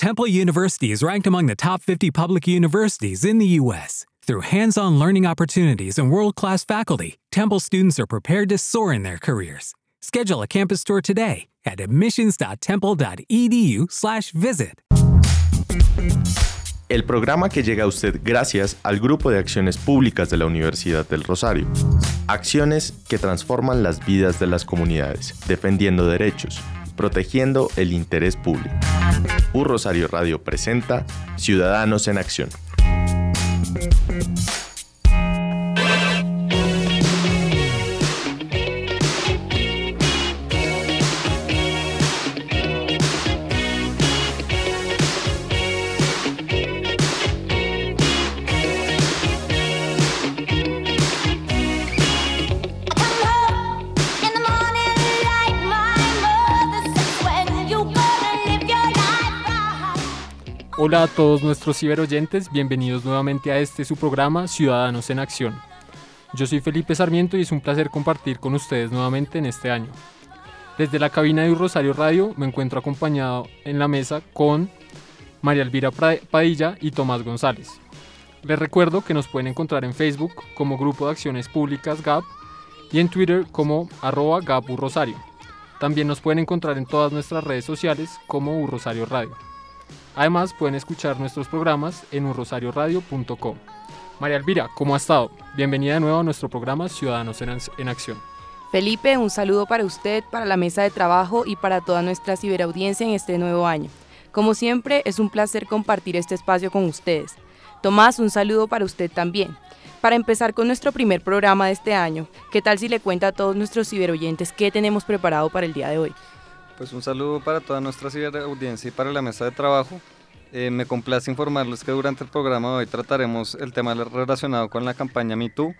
Temple University is ranked among the top 50 public universities in the U.S. Through hands on learning opportunities and world class faculty, Temple students are prepared to soar in their careers. Schedule a campus tour today at admissions.temple.edu/slash visit. El programa que llega a usted gracias al Grupo de Acciones Públicas de la Universidad del Rosario. Acciones que transforman las vidas de las comunidades, defendiendo derechos, protegiendo el interés público. Un Rosario Radio presenta Ciudadanos en Acción. Hola a todos nuestros ciberoyentes, bienvenidos nuevamente a este su programa Ciudadanos en Acción. Yo soy Felipe Sarmiento y es un placer compartir con ustedes nuevamente en este año. Desde la cabina de Rosario Radio me encuentro acompañado en la mesa con María Elvira Padilla y Tomás González. Les recuerdo que nos pueden encontrar en Facebook como Grupo de Acciones Públicas GAP y en Twitter como arroba GAPU Rosario. También nos pueden encontrar en todas nuestras redes sociales como Rosario Radio. Además, pueden escuchar nuestros programas en unrosarioradio.com. María Elvira, ¿cómo ha estado? Bienvenida de nuevo a nuestro programa Ciudadanos en, Acción. Felipe, un saludo para usted, para la mesa de trabajo y para toda nuestra ciberaudiencia en este nuevo año. Como siempre, es un placer compartir este espacio con ustedes. Tomás, un saludo para usted también. Para empezar con nuestro primer programa de este año, ¿qué tal si le cuenta a todos nuestros ciberoyentes qué tenemos preparado para el día de hoy? Pues un saludo para toda nuestra audiencia y para la mesa de trabajo. Eh, me complace informarles que durante el programa de hoy trataremos el tema relacionado con la campaña MeToo,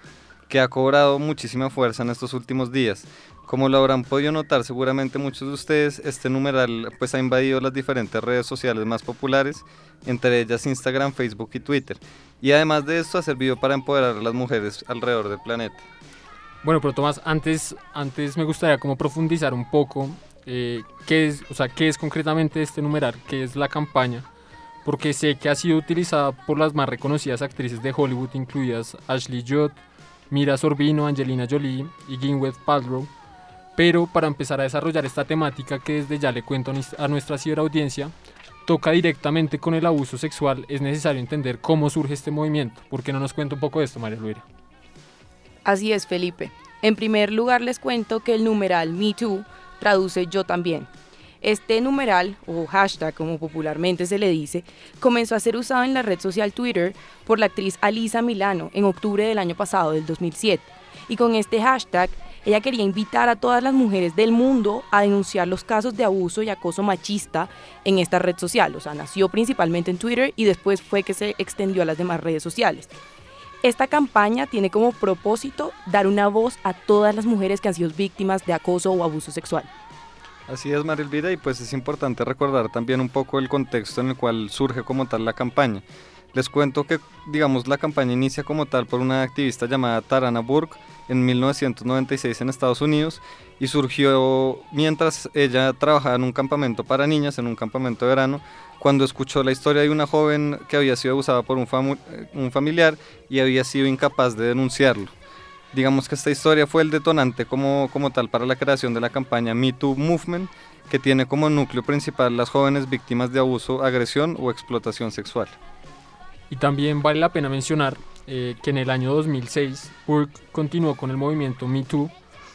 que ha cobrado muchísima fuerza en estos últimos días. Como lo habrán podido notar seguramente muchos de ustedes, este numeral pues ha invadido las diferentes redes sociales más populares, entre ellas Instagram, Facebook y Twitter. Y además de esto ha servido para empoderar a las mujeres alrededor del planeta. Bueno, pero Tomás, antes, antes me gustaría como profundizar un poco eh, qué, es, o sea, qué es concretamente este numeral, qué es la campaña, porque sé que ha sido utilizada por las más reconocidas actrices de Hollywood, incluidas Ashley Judd, Mira Sorbino, Angelina Jolie y Gwyneth Paltrow. Pero para empezar a desarrollar esta temática que desde ya le cuento a nuestra ciberaudiencia, toca directamente con el abuso sexual, es necesario entender cómo surge este movimiento. ¿Por qué no nos cuenta un poco de esto, María Luisa? Así es, Felipe. En primer lugar les cuento que el numeral MeToo traduce yo también. Este numeral, o hashtag como popularmente se le dice, comenzó a ser usado en la red social Twitter por la actriz Alisa Milano en octubre del año pasado, del 2007. Y con este hashtag, ella quería invitar a todas las mujeres del mundo a denunciar los casos de abuso y acoso machista en esta red social. O sea, nació principalmente en Twitter y después fue que se extendió a las demás redes sociales. Esta campaña tiene como propósito dar una voz a todas las mujeres que han sido víctimas de acoso o abuso sexual. Así es, Marilvira, y pues es importante recordar también un poco el contexto en el cual surge como tal la campaña. Les cuento que, digamos, la campaña inicia como tal por una activista llamada Tarana Burke en 1996 en Estados Unidos y surgió mientras ella trabajaba en un campamento para niñas, en un campamento de verano, cuando escuchó la historia de una joven que había sido abusada por un, un familiar y había sido incapaz de denunciarlo. Digamos que esta historia fue el detonante como, como tal para la creación de la campaña Me Too Movement, que tiene como núcleo principal las jóvenes víctimas de abuso, agresión o explotación sexual. Y también vale la pena mencionar eh, que en el año 2006 Burke continuó con el movimiento Me Too,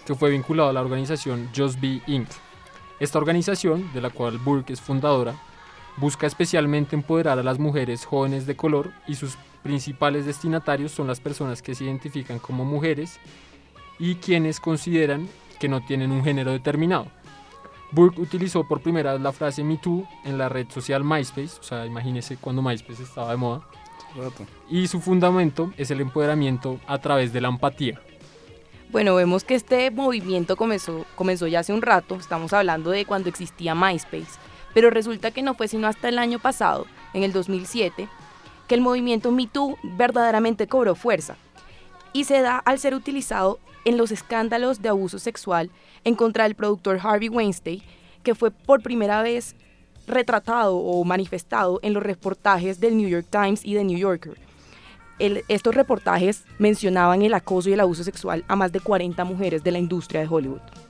que fue vinculado a la organización Just Be Inc. Esta organización, de la cual Burke es fundadora, Busca especialmente empoderar a las mujeres jóvenes de color y sus principales destinatarios son las personas que se identifican como mujeres y quienes consideran que no tienen un género determinado. Burke utilizó por primera vez la frase Me Too en la red social MySpace, o sea, imagínese cuando MySpace estaba de moda. Y su fundamento es el empoderamiento a través de la empatía. Bueno, vemos que este movimiento comenzó, comenzó ya hace un rato, estamos hablando de cuando existía MySpace pero resulta que no fue sino hasta el año pasado, en el 2007, que el movimiento MeToo verdaderamente cobró fuerza y se da al ser utilizado en los escándalos de abuso sexual en contra del productor Harvey Weinstein, que fue por primera vez retratado o manifestado en los reportajes del New York Times y de New Yorker. estos reportajes mencionaban el acoso y el abuso sexual a más de 40 mujeres de la industria de Hollywood.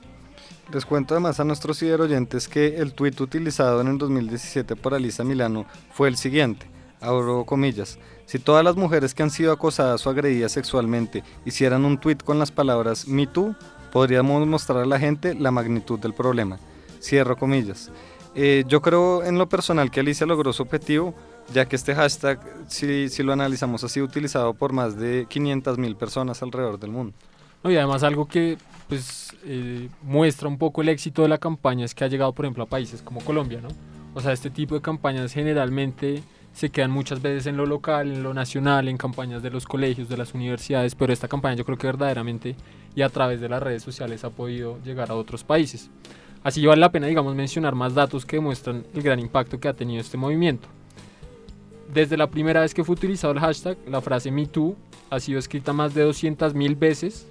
Les cuento además a nuestros ciberoyentes que el tuit utilizado en el 2017 por Alisa Milano fue el siguiente, abro comillas, si todas las mujeres que han sido acosadas o agredidas sexualmente hicieran un tuit con las palabras Me Too, podríamos mostrar a la gente la magnitud del problema. Cierro comillas. Eh, yo creo en lo personal que Alicia logró su objetivo, ya que este hashtag, si, si lo analizamos, ha sido utilizado por más de 500 mil personas alrededor del mundo. Y además algo que pues eh, muestra un poco el éxito de la campaña es que ha llegado, por ejemplo, a países como Colombia, ¿no? O sea, este tipo de campañas generalmente se quedan muchas veces en lo local, en lo nacional, en campañas de los colegios, de las universidades, pero esta campaña yo creo que verdaderamente y a través de las redes sociales ha podido llegar a otros países. Así vale la pena, digamos, mencionar más datos que demuestran el gran impacto que ha tenido este movimiento. Desde la primera vez que fue utilizado el hashtag, la frase MeToo ha sido escrita más de 200.000 veces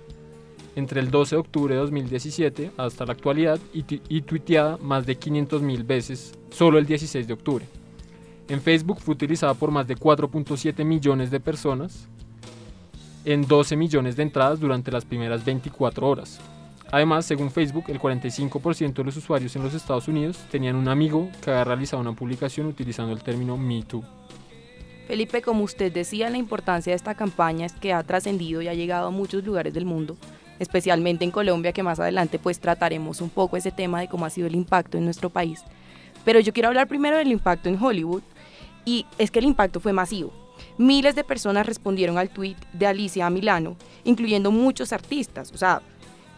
entre el 12 de octubre de 2017 hasta la actualidad y, y tuiteada más de 500.000 veces solo el 16 de octubre. En Facebook fue utilizada por más de 4.7 millones de personas en 12 millones de entradas durante las primeras 24 horas. Además, según Facebook, el 45% de los usuarios en los Estados Unidos tenían un amigo que había realizado una publicación utilizando el término MeToo. Felipe, como usted decía, la importancia de esta campaña es que ha trascendido y ha llegado a muchos lugares del mundo especialmente en Colombia, que más adelante pues trataremos un poco ese tema de cómo ha sido el impacto en nuestro país. Pero yo quiero hablar primero del impacto en Hollywood y es que el impacto fue masivo. Miles de personas respondieron al tweet de Alicia Milano, incluyendo muchos artistas, o sea,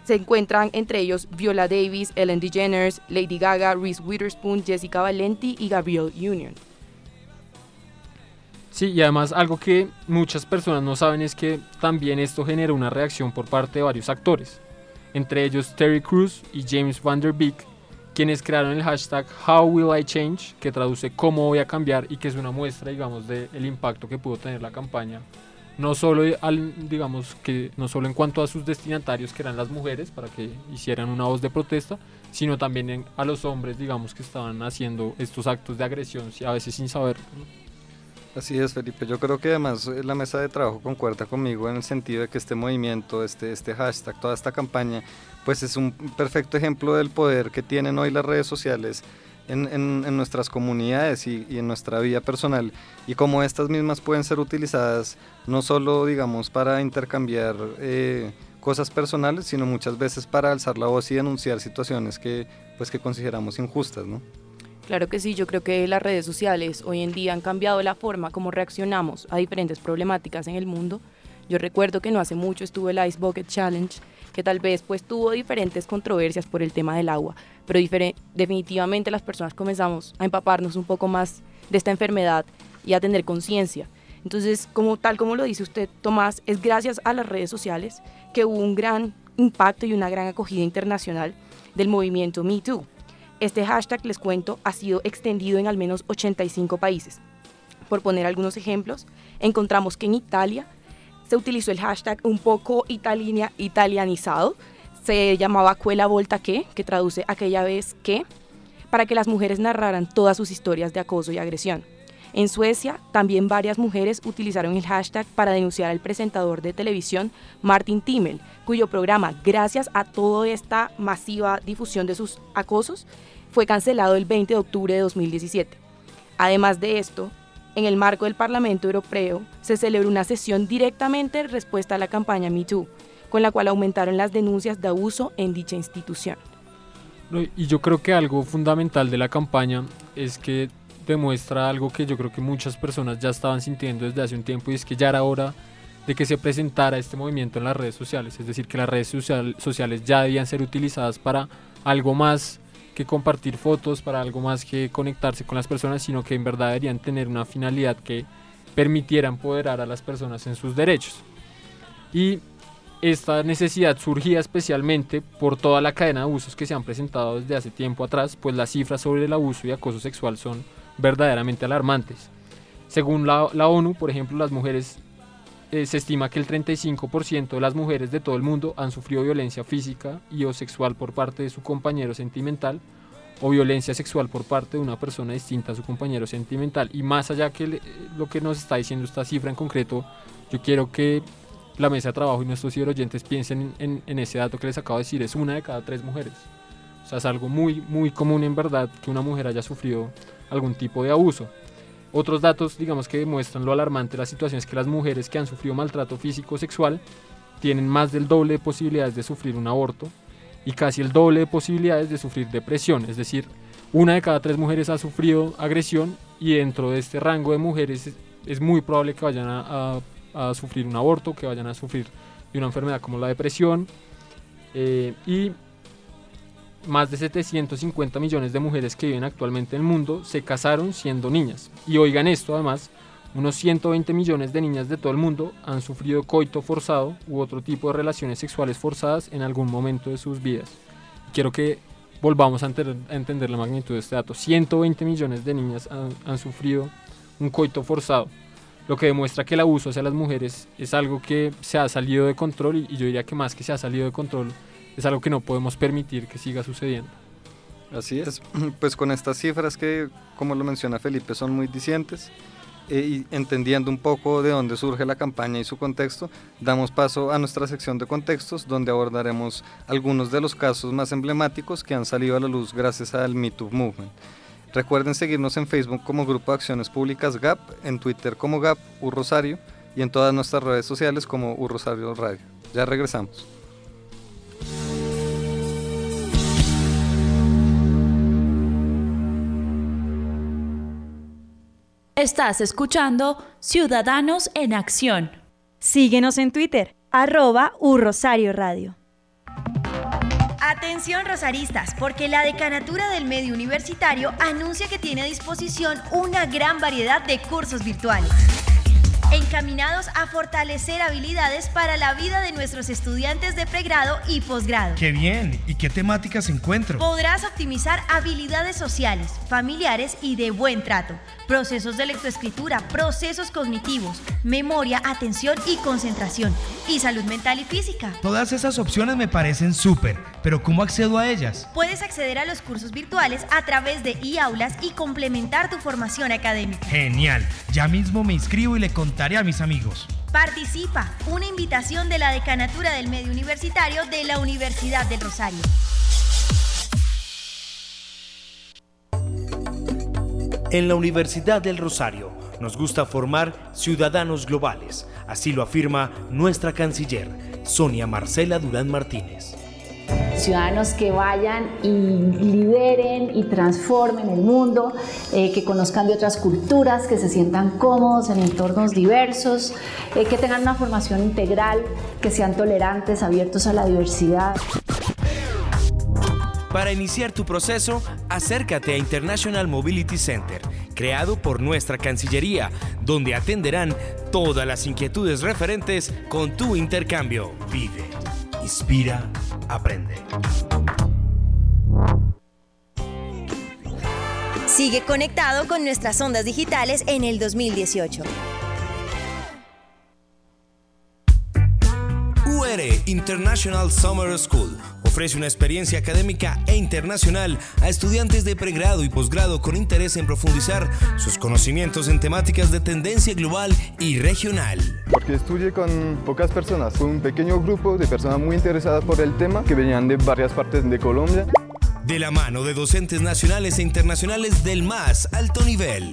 se encuentran entre ellos Viola Davis, Ellen DeGeneres, Lady Gaga, Reese Witherspoon, Jessica Valenti y Gabrielle Union. Sí, y además algo que muchas personas no saben es que también esto generó una reacción por parte de varios actores, entre ellos Terry Crews y James Van Der Beek, quienes crearon el hashtag How Will I Change, que traduce cómo voy a cambiar y que es una muestra, digamos, del impacto que pudo tener la campaña, no solo al, digamos que no solo en cuanto a sus destinatarios que eran las mujeres para que hicieran una voz de protesta, sino también a los hombres, digamos, que estaban haciendo estos actos de agresión, a veces sin saber. Así es, Felipe. Yo creo que además eh, la mesa de trabajo concuerda conmigo en el sentido de que este movimiento, este, este hashtag, toda esta campaña, pues es un perfecto ejemplo del poder que tienen hoy las redes sociales en, en, nuestras comunidades y, en nuestra vida personal y cómo estas mismas pueden ser utilizadas no solo, digamos, para intercambiar eh, cosas personales, sino muchas veces para alzar la voz y denunciar situaciones que, pues, que consideramos injustas, ¿no? Claro que sí, yo creo que las redes sociales hoy en día han cambiado la forma como reaccionamos a diferentes problemáticas en el mundo. Yo recuerdo que no hace mucho estuvo el Ice Bucket Challenge, que tal vez pues tuvo diferentes controversias por el tema del agua, pero definitivamente las personas comenzamos a empaparnos un poco más de esta enfermedad y a tener conciencia. Entonces, como tal como lo dice usted, Tomás, es gracias a las redes sociales que hubo un gran impacto y una gran acogida internacional del movimiento Me Too este hashtag, les cuento, ha sido extendido en al menos 85 países. Por poner algunos ejemplos, encontramos que en Italia se utilizó el hashtag un poco italianizado, se llamaba Cuela Volta que, que traduce aquella vez que, para que las mujeres narraran todas sus historias de acoso y agresión. En Suecia, también varias mujeres utilizaron el hashtag para denunciar al presentador de televisión Martin Timmel, cuyo programa, gracias a toda esta masiva difusión de sus acosos, fue cancelado el 20 de octubre de 2017. Además de esto, en el marco del Parlamento Europeo se celebró una sesión directamente en respuesta a la campaña MeToo, con la cual aumentaron las denuncias de abuso en dicha institución. Y yo creo que algo fundamental de la campaña es que demuestra algo que yo creo que muchas personas ya estaban sintiendo desde hace un tiempo y es que ya era hora de que se presentara este movimiento en las redes sociales, es decir, que las redes sociales ya debían ser utilizadas para algo más que compartir fotos, para algo más que conectarse con las personas, sino que en verdad deberían tener una finalidad que permitiera empoderar a las personas en sus derechos. Y esta necesidad surgía especialmente por toda la cadena de abusos que se han presentado desde hace tiempo atrás, pues las cifras sobre el abuso y acoso sexual son verdaderamente alarmantes. Según la, ONU, por ejemplo, las mujeres eh, se estima que el 35% de las mujeres de todo el mundo han sufrido violencia física y o sexual por parte de su compañero sentimental o violencia sexual por parte de una persona distinta a su compañero sentimental. Y más allá que lo que nos está diciendo esta cifra en concreto, yo quiero que la mesa de trabajo y nuestros oyentes piensen en, en, ese dato que les acabo de decir, es una de cada tres mujeres. O sea, es algo muy, muy común en verdad que una mujer haya sufrido algún tipo de abuso. Otros datos, digamos, que demuestran lo alarmante de la situación es que las mujeres que han sufrido maltrato físico o sexual tienen más del doble de posibilidades de sufrir un aborto y casi el doble de posibilidades de sufrir depresión. Es decir, una de cada tres mujeres ha sufrido agresión y dentro de este rango de mujeres es, muy probable que vayan a, sufrir un aborto, que vayan a sufrir de una enfermedad como la depresión. Eh, y más de 750 millones de mujeres que viven actualmente en el mundo se casaron siendo niñas. Y oigan esto además, unos 120 millones de niñas de todo el mundo han sufrido coito forzado u otro tipo de relaciones sexuales forzadas en algún momento de sus vidas. Quiero que volvamos a, entender la magnitud de este dato. 120 millones de niñas han, sufrido un coito forzado, lo que demuestra que el abuso hacia las mujeres es algo que se ha salido de control y, y yo diría que más que se ha salido de control, es algo que no podemos permitir que siga sucediendo. Así es, pues con estas cifras que, como lo menciona Felipe, son muy dicientes, eh, y entendiendo un poco de dónde surge la campaña y su contexto, damos paso a nuestra sección de contextos, donde abordaremos algunos de los casos más emblemáticos que han salido a la luz gracias al MeToo Movement. Recuerden seguirnos en Facebook como Grupo de Acciones Públicas GAP, en Twitter como GAP U Rosario y en todas nuestras redes sociales como U Rosario Radio. Ya regresamos. Estás escuchando Ciudadanos en Acción. Síguenos en Twitter, arroba Rosario Radio. Atención rosaristas, porque la Decanatura del Medio Universitario anuncia que tiene a disposición una gran variedad de cursos virtuales encaminados a fortalecer habilidades para la vida de nuestros estudiantes de pregrado y posgrado. ¡Qué bien! ¿Y qué temáticas encuentro? Podrás optimizar habilidades sociales, familiares y de buen trato, procesos de lectoescritura, procesos cognitivos, memoria, atención y concentración, y salud mental y física. Todas esas opciones me parecen súper, pero ¿cómo accedo a ellas? Puedes acceder a los cursos virtuales a través de e-aulas y complementar tu formación académica. Genial, ya mismo me inscribo y le contaré a mis amigos. Participa, una invitación de la Decanatura del Medio Universitario de la Universidad del Rosario. En la Universidad del Rosario nos gusta formar ciudadanos globales, así lo afirma nuestra canciller, Sonia Marcela Durán Martínez ciudadanos que vayan y lideren y transformen el mundo, eh, que conozcan de otras culturas, que se sientan cómodos en entornos diversos, eh, que tengan una formación integral, que sean tolerantes, abiertos a la diversidad. Para iniciar tu proceso, acércate a International Mobility Center, creado por nuestra Cancillería, donde atenderán todas las inquietudes referentes con tu intercambio. Vive, inspira, aprende. Sigue conectado con nuestras ondas digitales en el 2018. International Summer School ofrece una experiencia académica e internacional a estudiantes de pregrado y posgrado con interés en profundizar sus conocimientos en temáticas de tendencia global y regional. Porque estudié con pocas personas, fue un pequeño grupo de personas muy interesadas por el tema que venían de varias partes de Colombia. De la mano de docentes nacionales e internacionales del más alto nivel.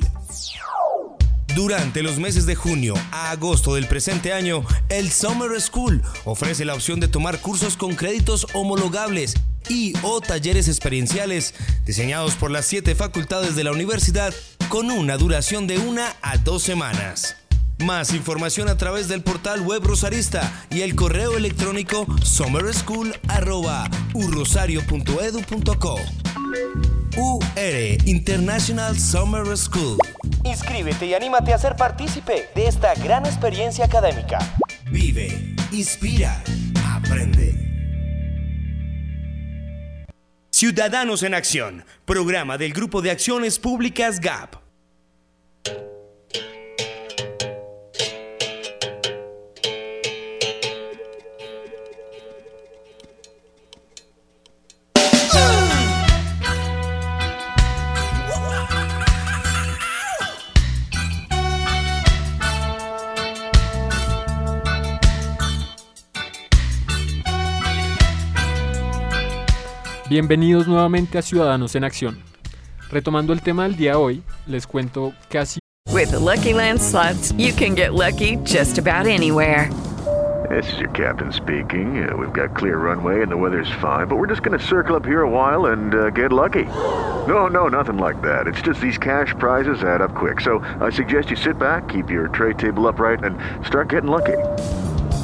Durante los meses de junio a agosto del presente año, el Summer School ofrece la opción de tomar cursos con créditos homologables y o talleres experienciales diseñados por las siete facultades de la universidad con una duración de una a dos semanas. Más información a través del portal web Rosarista y el correo electrónico summerschool.urrosario.edu.co. UR International Summer School. Inscríbete y anímate a ser partícipe de esta gran experiencia académica. Vive, inspira, aprende. Ciudadanos en Acción, programa del Grupo de Acciones Públicas GAP. Bienvenidos nuevamente a Ciudadanos en Acción. Retomando el tema del día de hoy, les cuento que así With the Lucky Land slots, you can get lucky just about anywhere. This is your captain speaking. Uh, we've got clear runway and the weather's fine, but we're just going to circle up here a while and uh, get lucky. No, no, nothing like that. It's just these cash prizes add up quick. So I suggest you sit back, keep your tray table upright, and start getting lucky.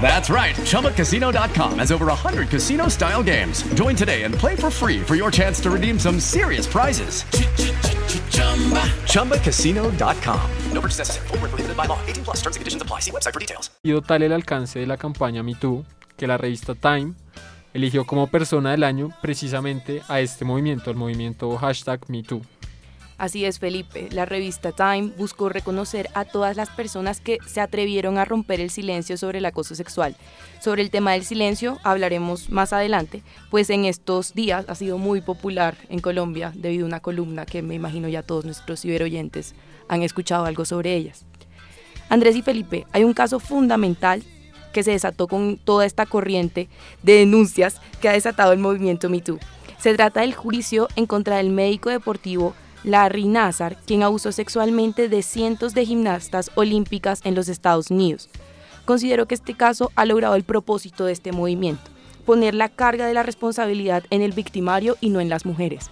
That's right. ChumbaCasino.com has over 100 casino style games. Join today and play for free for your chance to redeem some serious prizes. ChumbaCasino.com. No purchase necessary. Full prohibited by law. 18 plus terms and conditions apply. See website for details. tal el alcance de la campaña MeToo que la revista Time eligió como persona del año precisamente a este movimiento, el movimiento hashtag MeToo. Así es, Felipe. La revista Time buscó reconocer a todas las personas que se atrevieron a romper el silencio sobre el acoso sexual. Sobre el tema del silencio hablaremos más adelante, pues en estos días ha sido muy popular en Colombia debido a una columna que me imagino ya todos nuestros ciberoyentes han escuchado algo sobre ellas. Andrés y Felipe, hay un caso fundamental que se desató con toda esta corriente de denuncias que ha desatado el movimiento MeToo. Se trata del juicio en contra del médico deportivo Larry Nassar, quien abusó sexualmente de cientos de gimnastas olímpicas en los Estados Unidos. Considero que este caso ha logrado el propósito de este movimiento, poner la carga de la responsabilidad en el victimario y no en las mujeres.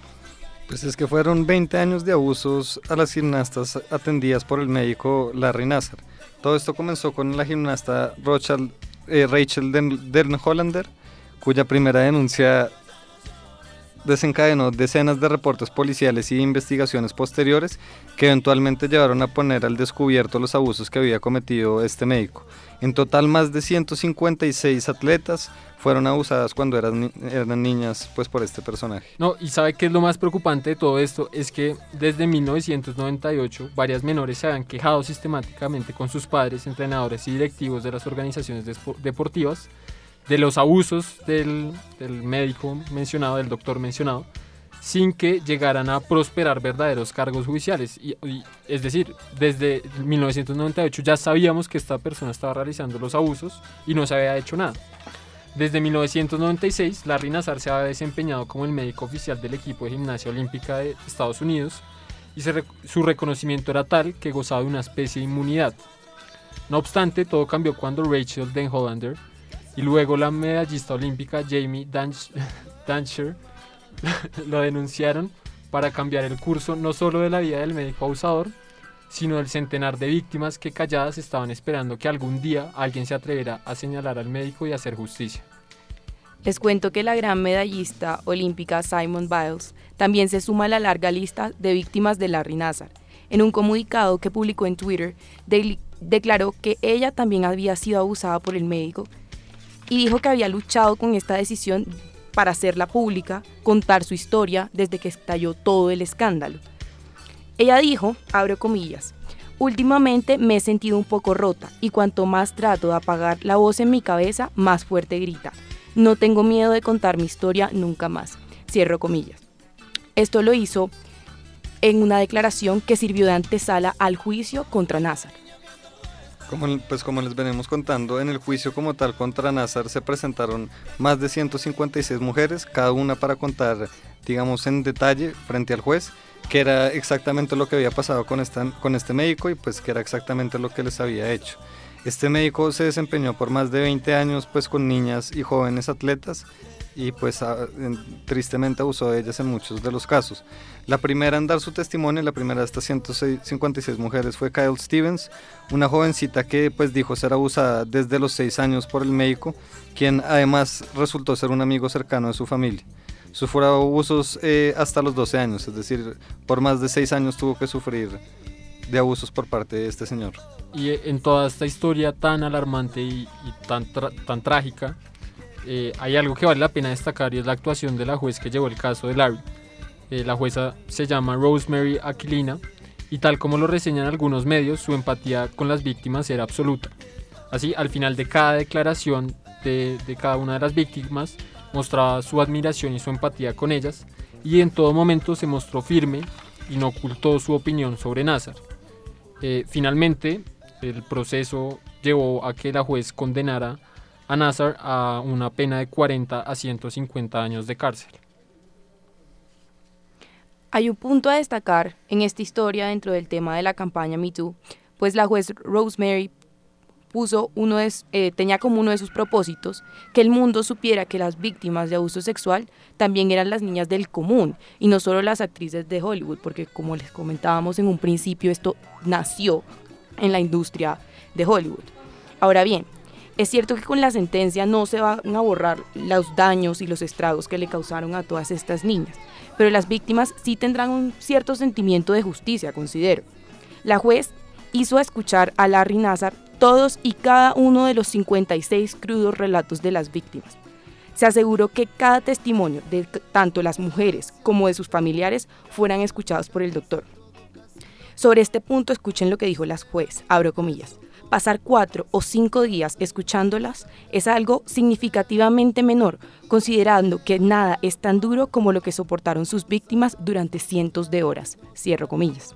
Pues es que fueron 20 años de abusos a las gimnastas atendidas por el médico Larry Nassar. Todo esto comenzó con la gimnasta eh, Rachel Den, Den Hollander, cuya primera denuncia desencadenó decenas de reportes policiales y investigaciones posteriores que eventualmente llevaron a poner al descubierto los abusos que había cometido este médico. En total, más de 156 atletas fueron abusadas cuando eran, eran niñas pues, por este personaje. No, y sabe que es lo más preocupante de todo esto, es que desde 1998 varias menores se habían quejado sistemáticamente con sus padres, entrenadores y directivos de las organizaciones deportivas de los abusos del, médico mencionado, del doctor mencionado, sin que llegaran a prosperar verdaderos cargos judiciales. Y, es decir, desde 1998 ya sabíamos que esta persona estaba realizando los abusos y no se había hecho nada. Desde 1996, Larry Nassar se había desempeñado como el médico oficial del equipo de gimnasia olímpica de Estados Unidos y su reconocimiento era tal que gozaba de una especie de inmunidad. No obstante, todo cambió cuando Rachel Den Hollander y luego la medallista olímpica Jamie Dancher lo denunciaron para cambiar el curso no solo de la vida del médico abusador, sino del centenar de víctimas que calladas estaban esperando que algún día alguien se atreviera a señalar al médico y hacer justicia. Les cuento que la gran medallista olímpica Simon Biles también se suma a la larga lista de víctimas de Larry Nassar. En un comunicado que publicó en Twitter, de declaró que ella también había sido abusada por el médico y dijo que había luchado con esta decisión para hacerla pública, contar su historia desde que estalló todo el escándalo. Ella dijo, abro comillas, últimamente me he sentido un poco rota y cuanto más trato de apagar la voz en mi cabeza, más fuerte grita. No tengo miedo de contar mi historia nunca más. Cierro comillas. Esto lo hizo en una declaración que sirvió de antesala al juicio contra Nazar. Como, pues como les venimos contando, en el juicio como tal contra Nazar se presentaron más de 156 mujeres, cada una para contar, digamos, en detalle frente al juez, que era exactamente lo que había pasado con, esta, con este médico y pues que era exactamente lo que les había hecho. Este médico se desempeñó por más de 20 años pues con niñas y jóvenes atletas y pues tristemente abusó de ellas en muchos de los casos. La primera en dar su testimonio, la primera de estas 156 mujeres fue Kyle Stevens, una jovencita que pues dijo ser abusada desde los 6 años por el médico, quien además resultó ser un amigo cercano de su familia. Sufrió abusos eh, hasta los 12 años, es decir, por más de 6 años tuvo que sufrir de abusos por parte de este señor. Y en toda esta historia tan alarmante y, y tan, tan trágica, eh, hay algo que vale la pena destacar y es la actuación de la juez que llevó el caso de Larry. Eh, la jueza se llama Rosemary Aquilina y tal como lo reseñan algunos medios, su empatía con las víctimas era absoluta. Así, al final de cada declaración de, de cada una de las víctimas, mostraba su admiración y su empatía con ellas y en todo momento se mostró firme y no ocultó su opinión sobre Nazar. Eh, finalmente, el proceso llevó a que la juez condenara a Nazar a una pena de 40 a 150 años de cárcel. Hay un punto a destacar en esta historia dentro del tema de la campaña MeToo, pues la juez Rosemary puso uno de, eh, tenía como uno de sus propósitos que el mundo supiera que las víctimas de abuso sexual también eran las niñas del común y no solo las actrices de Hollywood, porque como les comentábamos en un principio, esto nació en la industria de Hollywood. Ahora bien, es cierto que con la sentencia no se van a borrar los daños y los estragos que le causaron a todas estas niñas, pero las víctimas sí tendrán un cierto sentimiento de justicia, considero. La juez hizo escuchar a Larry Nazar todos y cada uno de los 56 crudos relatos de las víctimas. Se aseguró que cada testimonio de tanto las mujeres como de sus familiares fueran escuchados por el doctor. Sobre este punto escuchen lo que dijo la juez, abro comillas. Pasar cuatro o cinco días escuchándolas es algo significativamente menor, considerando que nada es tan duro como lo que soportaron sus víctimas durante cientos de horas. Cierro comillas.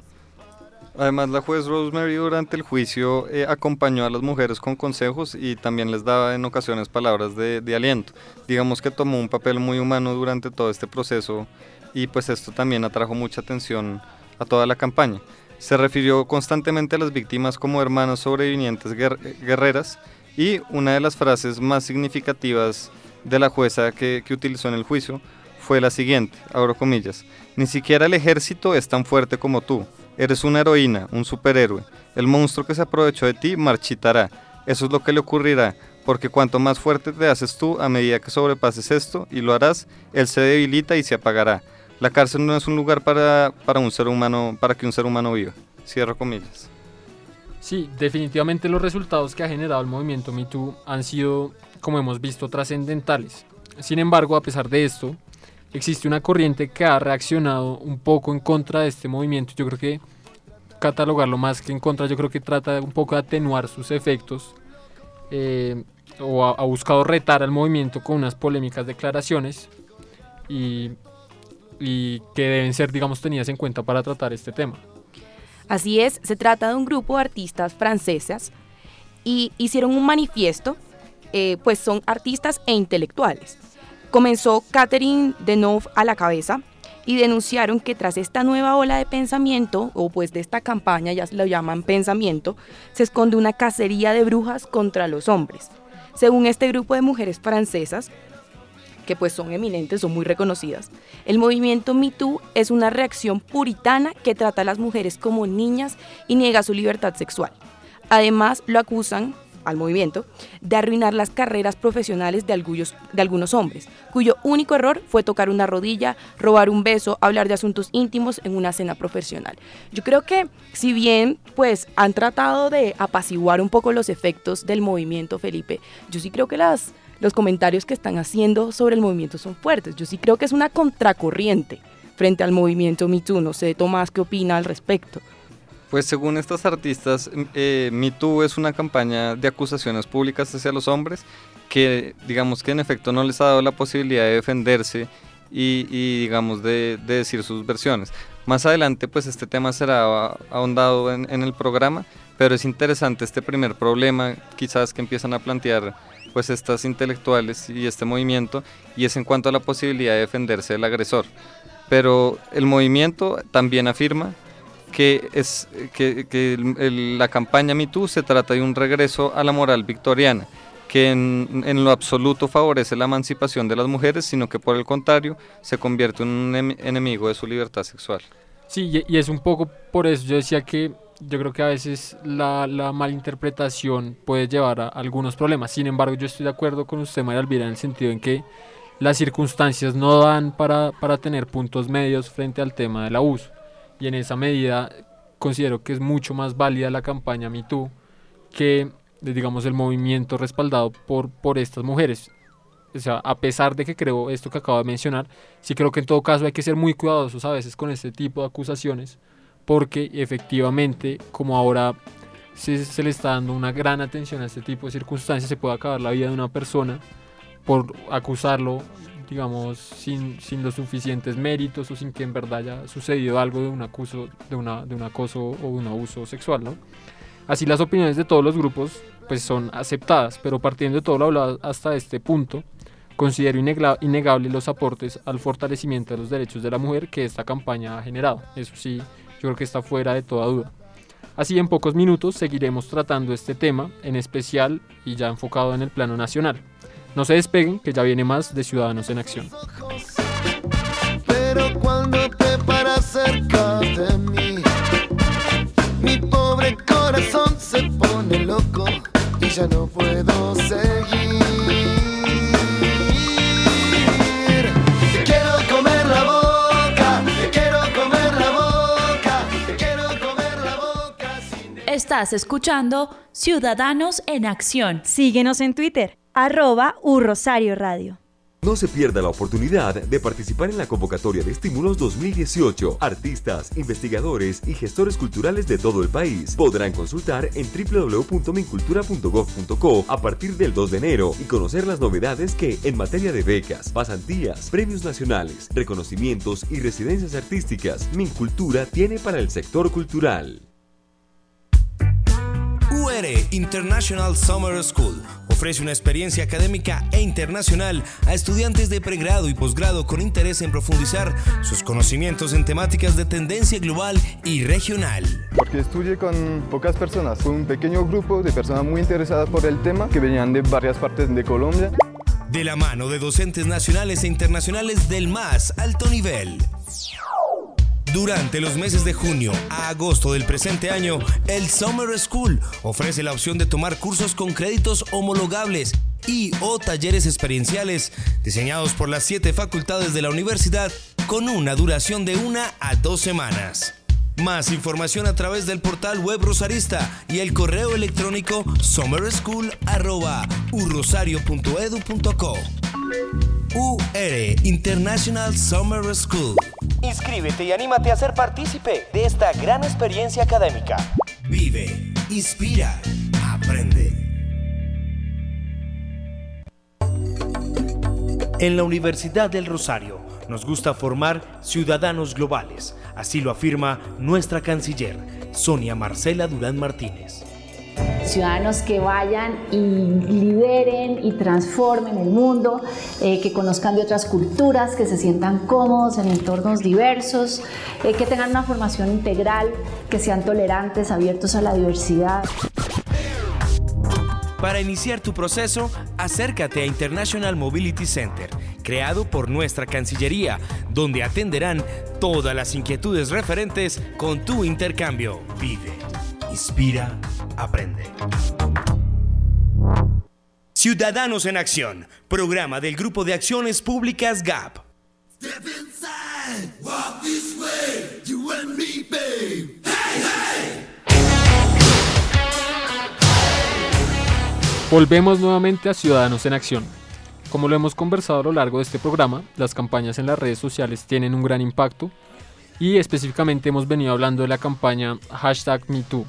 Además, la juez Rosemary durante el juicio eh, acompañó a las mujeres con consejos y también les daba en ocasiones palabras de, de, aliento. Digamos que tomó un papel muy humano durante todo este proceso y pues esto también atrajo mucha atención a toda la campaña. Se refirió constantemente a las víctimas como hermanas sobrevivientes guerreras y una de las frases más significativas de la jueza que, que utilizó en el juicio fue la siguiente, abro comillas, ni siquiera el ejército es tan fuerte como tú. Eres una heroína, un superhéroe. El monstruo que se aprovechó de ti marchitará. Eso es lo que le ocurrirá, porque cuanto más fuerte te haces tú a medida que sobrepases esto, y lo harás, él se debilita y se apagará. La cárcel no es un lugar para, para un ser humano, para que un ser humano viva. Cierro comillas. Sí, definitivamente los resultados que ha generado el movimiento MeToo han sido, como hemos visto, trascendentales. Sin embargo, a pesar de esto, existe una corriente que ha reaccionado un poco en contra de este movimiento. Yo creo que catalogarlo más que en contra, yo creo que trata un poco de atenuar sus efectos eh, o ha, ha, buscado retar al movimiento con unas polémicas declaraciones y, y que deben ser, digamos, tenidas en cuenta para tratar este tema. Así es, se trata de un grupo de artistas francesas y hicieron un manifiesto, eh, pues son artistas e intelectuales Comenzó Catherine Deneuve a la cabeza y denunciaron que tras esta nueva ola de pensamiento, o pues de esta campaña, ya se lo llaman pensamiento, se esconde una cacería de brujas contra los hombres. Según este grupo de mujeres francesas, que pues son eminentes, son muy reconocidas, el movimiento MeToo es una reacción puritana que trata a las mujeres como niñas y niega su libertad sexual. Además, lo acusan al movimiento de arruinar las carreras profesionales de algunos, de algunos hombres, cuyo único error fue tocar una rodilla, robar un beso, hablar de asuntos íntimos en una cena profesional. Yo creo que si bien pues han tratado de apaciguar un poco los efectos del movimiento Felipe, yo sí creo que las, los comentarios que están haciendo sobre el movimiento son fuertes. Yo sí creo que es una contracorriente frente al movimiento MeToo. No sé, Tomás, ¿qué opina al respecto? Pues según estas artistas, eh, MeToo es una campaña de acusaciones públicas hacia los hombres que digamos que en efecto no les ha dado la posibilidad de defenderse y, digamos de, decir sus versiones. Más adelante pues este tema será ahondado en, el programa, pero es interesante este primer problema quizás que empiezan a plantear pues estas intelectuales y este movimiento y es en cuanto a la posibilidad de defenderse del agresor. Pero el movimiento también afirma que, es, que, que el, la campaña MeToo se trata de un regreso a la moral victoriana, que en, en, lo absoluto favorece la emancipación de las mujeres, sino que por el contrario se convierte en un enemigo de su libertad sexual. Sí, y es un poco por eso yo decía que yo creo que a veces la, la malinterpretación puede llevar a algunos problemas. Sin embargo, yo estoy de acuerdo con usted, María Elvira, en el sentido en que las circunstancias no dan para, para tener puntos medios frente al tema del abuso y en esa medida considero que es mucho más válida la campaña MeToo que digamos el movimiento respaldado por, por estas mujeres. o sea, a pesar de que creo esto que acabo de mencionar, sí creo que en todo caso hay que ser muy cuidadosos a veces con este tipo de acusaciones, porque efectivamente, como ahora se, se le está dando una gran atención a este tipo de circunstancias, se puede acabar la vida de una persona por acusarlo, digamos, sin, sin los suficientes méritos o sin que en verdad haya sucedido algo de un, acuso, de una, de un acoso o un abuso sexual, ¿no? Así las opiniones de todos los grupos pues son aceptadas, pero partiendo de todo lo hablado hasta este punto, considero innegable los aportes al fortalecimiento de los derechos de la mujer que esta campaña ha generado. Eso sí, yo creo que está fuera de toda duda. Así en pocos minutos seguiremos tratando este tema, en especial y ya enfocado en el plano nacional. No se despeguen, que ya viene más de Ciudadanos en Acción. Pero cuando te paras cerca de mí, mi pobre corazón se pone loco y ya no puedo seguir. Estás escuchando Ciudadanos en Acción. Síguenos en Twitter, arroba Urrosario Radio. No se pierda la oportunidad de participar en la convocatoria de estímulos 2018. Artistas, investigadores y gestores culturales de todo el país podrán consultar en www.mincultura.gov.co a partir del 2 de enero y conocer las novedades que, en materia de becas, pasantías, premios nacionales, reconocimientos y residencias artísticas, Mincultura tiene para el sector cultural. International Summer School ofrece una experiencia académica e internacional a estudiantes de pregrado y posgrado con interés en profundizar sus conocimientos en temáticas de tendencia global y regional. Porque estudié con pocas personas, fue un pequeño grupo de personas muy interesadas por el tema que venían de varias partes de Colombia. De la mano de docentes nacionales e internacionales del más alto nivel. Durante los meses de junio a agosto del presente año, el Summer School ofrece la opción de tomar cursos con créditos homologables y o talleres experienciales diseñados por las siete facultades de la universidad con una duración de una a dos semanas. Más información a través del portal web Rosarista y el correo electrónico summerschool.urrosario.edu.co. UR International Summer School. Inscríbete y anímate a ser partícipe de esta gran experiencia académica. Vive, inspira, aprende. En la Universidad del Rosario nos gusta formar ciudadanos globales, así lo afirma nuestra canciller, Sonia Marcela Durán Martínez. Ciudadanos que vayan y lideren y transformen el mundo, eh, que conozcan de otras culturas, que se sientan cómodos en entornos diversos, eh, que tengan una formación integral, que sean tolerantes, abiertos a la diversidad. Para iniciar tu proceso, acércate a International Mobility Center, creado por nuestra Cancillería, donde atenderán todas las inquietudes referentes con tu intercambio. Vive, inspira, aprende. Ciudadanos en Acción, programa del Grupo de Acciones Públicas GAP. Volvemos nuevamente a Ciudadanos en Acción. Como lo hemos conversado a lo largo de este programa, las campañas en las redes sociales tienen un gran impacto y específicamente hemos venido hablando de la campaña hashtag MeToo.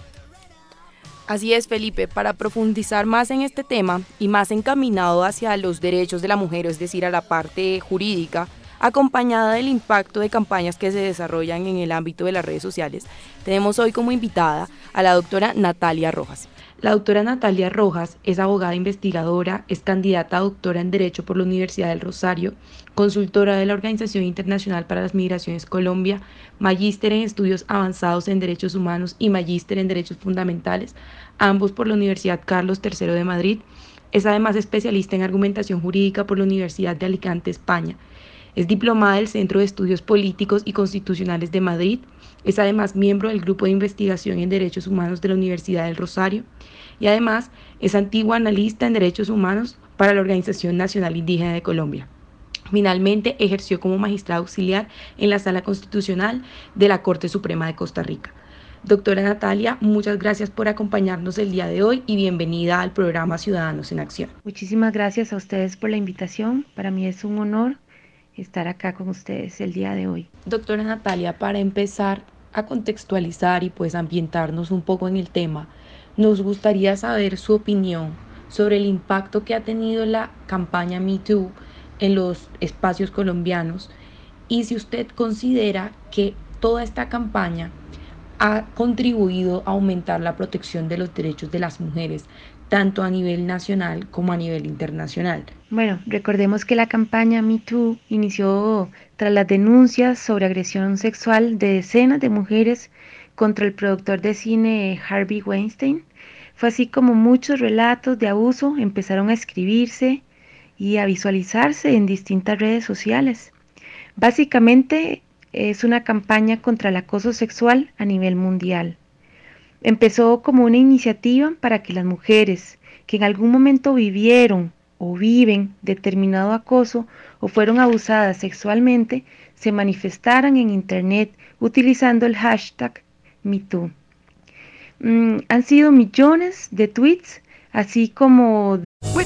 Así es, Felipe, para profundizar más en este tema y más encaminado hacia los derechos de la mujer, es decir, a la parte jurídica, acompañada del impacto de campañas que se desarrollan en el ámbito de las redes sociales, tenemos hoy como invitada a la doctora Natalia Rojas. La doctora Natalia Rojas es abogada investigadora, es candidata a doctora en Derecho por la Universidad del Rosario, consultora de la Organización Internacional para las Migraciones Colombia, magíster en estudios avanzados en Derechos Humanos y magíster en Derechos Fundamentales, ambos por la Universidad Carlos III de Madrid. Es además especialista en argumentación jurídica por la Universidad de Alicante, España. Es diplomada del Centro de Estudios Políticos y Constitucionales de Madrid. Es además miembro del Grupo de Investigación en Derechos Humanos de la Universidad del Rosario y además es antigua analista en derechos humanos para la Organización Nacional Indígena de Colombia. Finalmente ejerció como magistrado auxiliar en la Sala Constitucional de la Corte Suprema de Costa Rica. Doctora Natalia, muchas gracias por acompañarnos el día de hoy y bienvenida al programa Ciudadanos en Acción. Muchísimas gracias a ustedes por la invitación. Para mí es un honor estar acá con ustedes el día de hoy. Doctora Natalia, para empezar a contextualizar y pues ambientarnos un poco en el tema, nos gustaría saber su opinión sobre el impacto que ha tenido la campaña MeToo en los espacios colombianos y si usted considera que toda esta campaña ha contribuido a aumentar la protección de los derechos de las mujeres, tanto a nivel nacional como a nivel internacional. Bueno, recordemos que la campaña MeToo inició tras las denuncias sobre agresión sexual de decenas de mujeres contra el productor de cine Harvey Weinstein. Fue así como muchos relatos de abuso empezaron a escribirse y a visualizarse en distintas redes sociales. Básicamente es una campaña contra el acoso sexual a nivel mundial. Empezó como una iniciativa para que las mujeres que en algún momento vivieron o viven determinado acoso o fueron abusadas sexualmente se manifestaran en Internet utilizando el hashtag MeToo. Mm, han sido millones de tweets, así como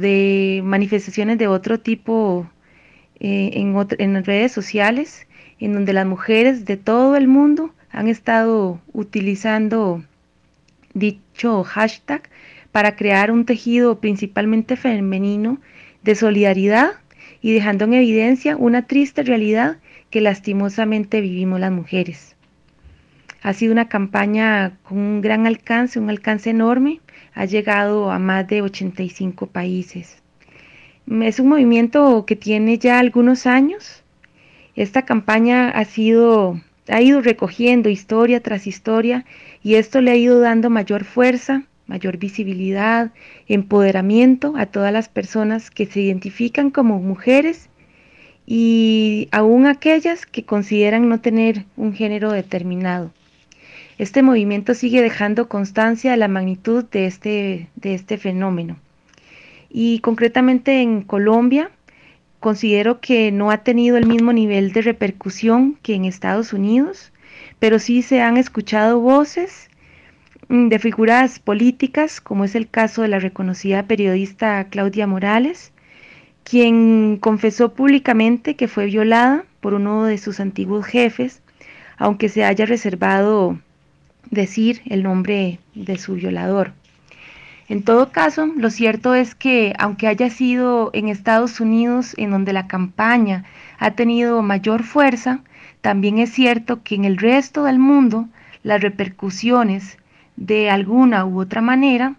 De manifestaciones de otro tipo eh, en, en redes sociales, en donde las mujeres de todo el mundo han estado utilizando dicho hashtag para crear un tejido principalmente femenino de solidaridad y dejando en evidencia una triste realidad que lastimosamente vivimos las mujeres. Ha sido una campaña con un gran alcance, un alcance enorme, ha llegado a más de 85 países. Es un movimiento que tiene ya algunos años. Esta campaña ha sido ha ido recogiendo historia tras historia y esto le ha ido dando mayor fuerza, mayor visibilidad, empoderamiento a todas las personas que se identifican como mujeres y aún aquellas que consideran no tener un género determinado. Este movimiento sigue dejando constancia de la magnitud de este, de este fenómeno. Y concretamente en Colombia, considero que no ha tenido el mismo nivel de repercusión que en Estados Unidos, pero sí se han escuchado voces de figuras políticas, como es el caso de la reconocida periodista Claudia Morales, quien confesó públicamente que fue violada por uno de sus antiguos jefes, aunque se haya reservado decir el nombre de su violador. En todo caso, lo cierto es que aunque haya sido en Estados Unidos en donde la campaña ha tenido mayor fuerza, también es cierto que en el resto del mundo las repercusiones de alguna u otra manera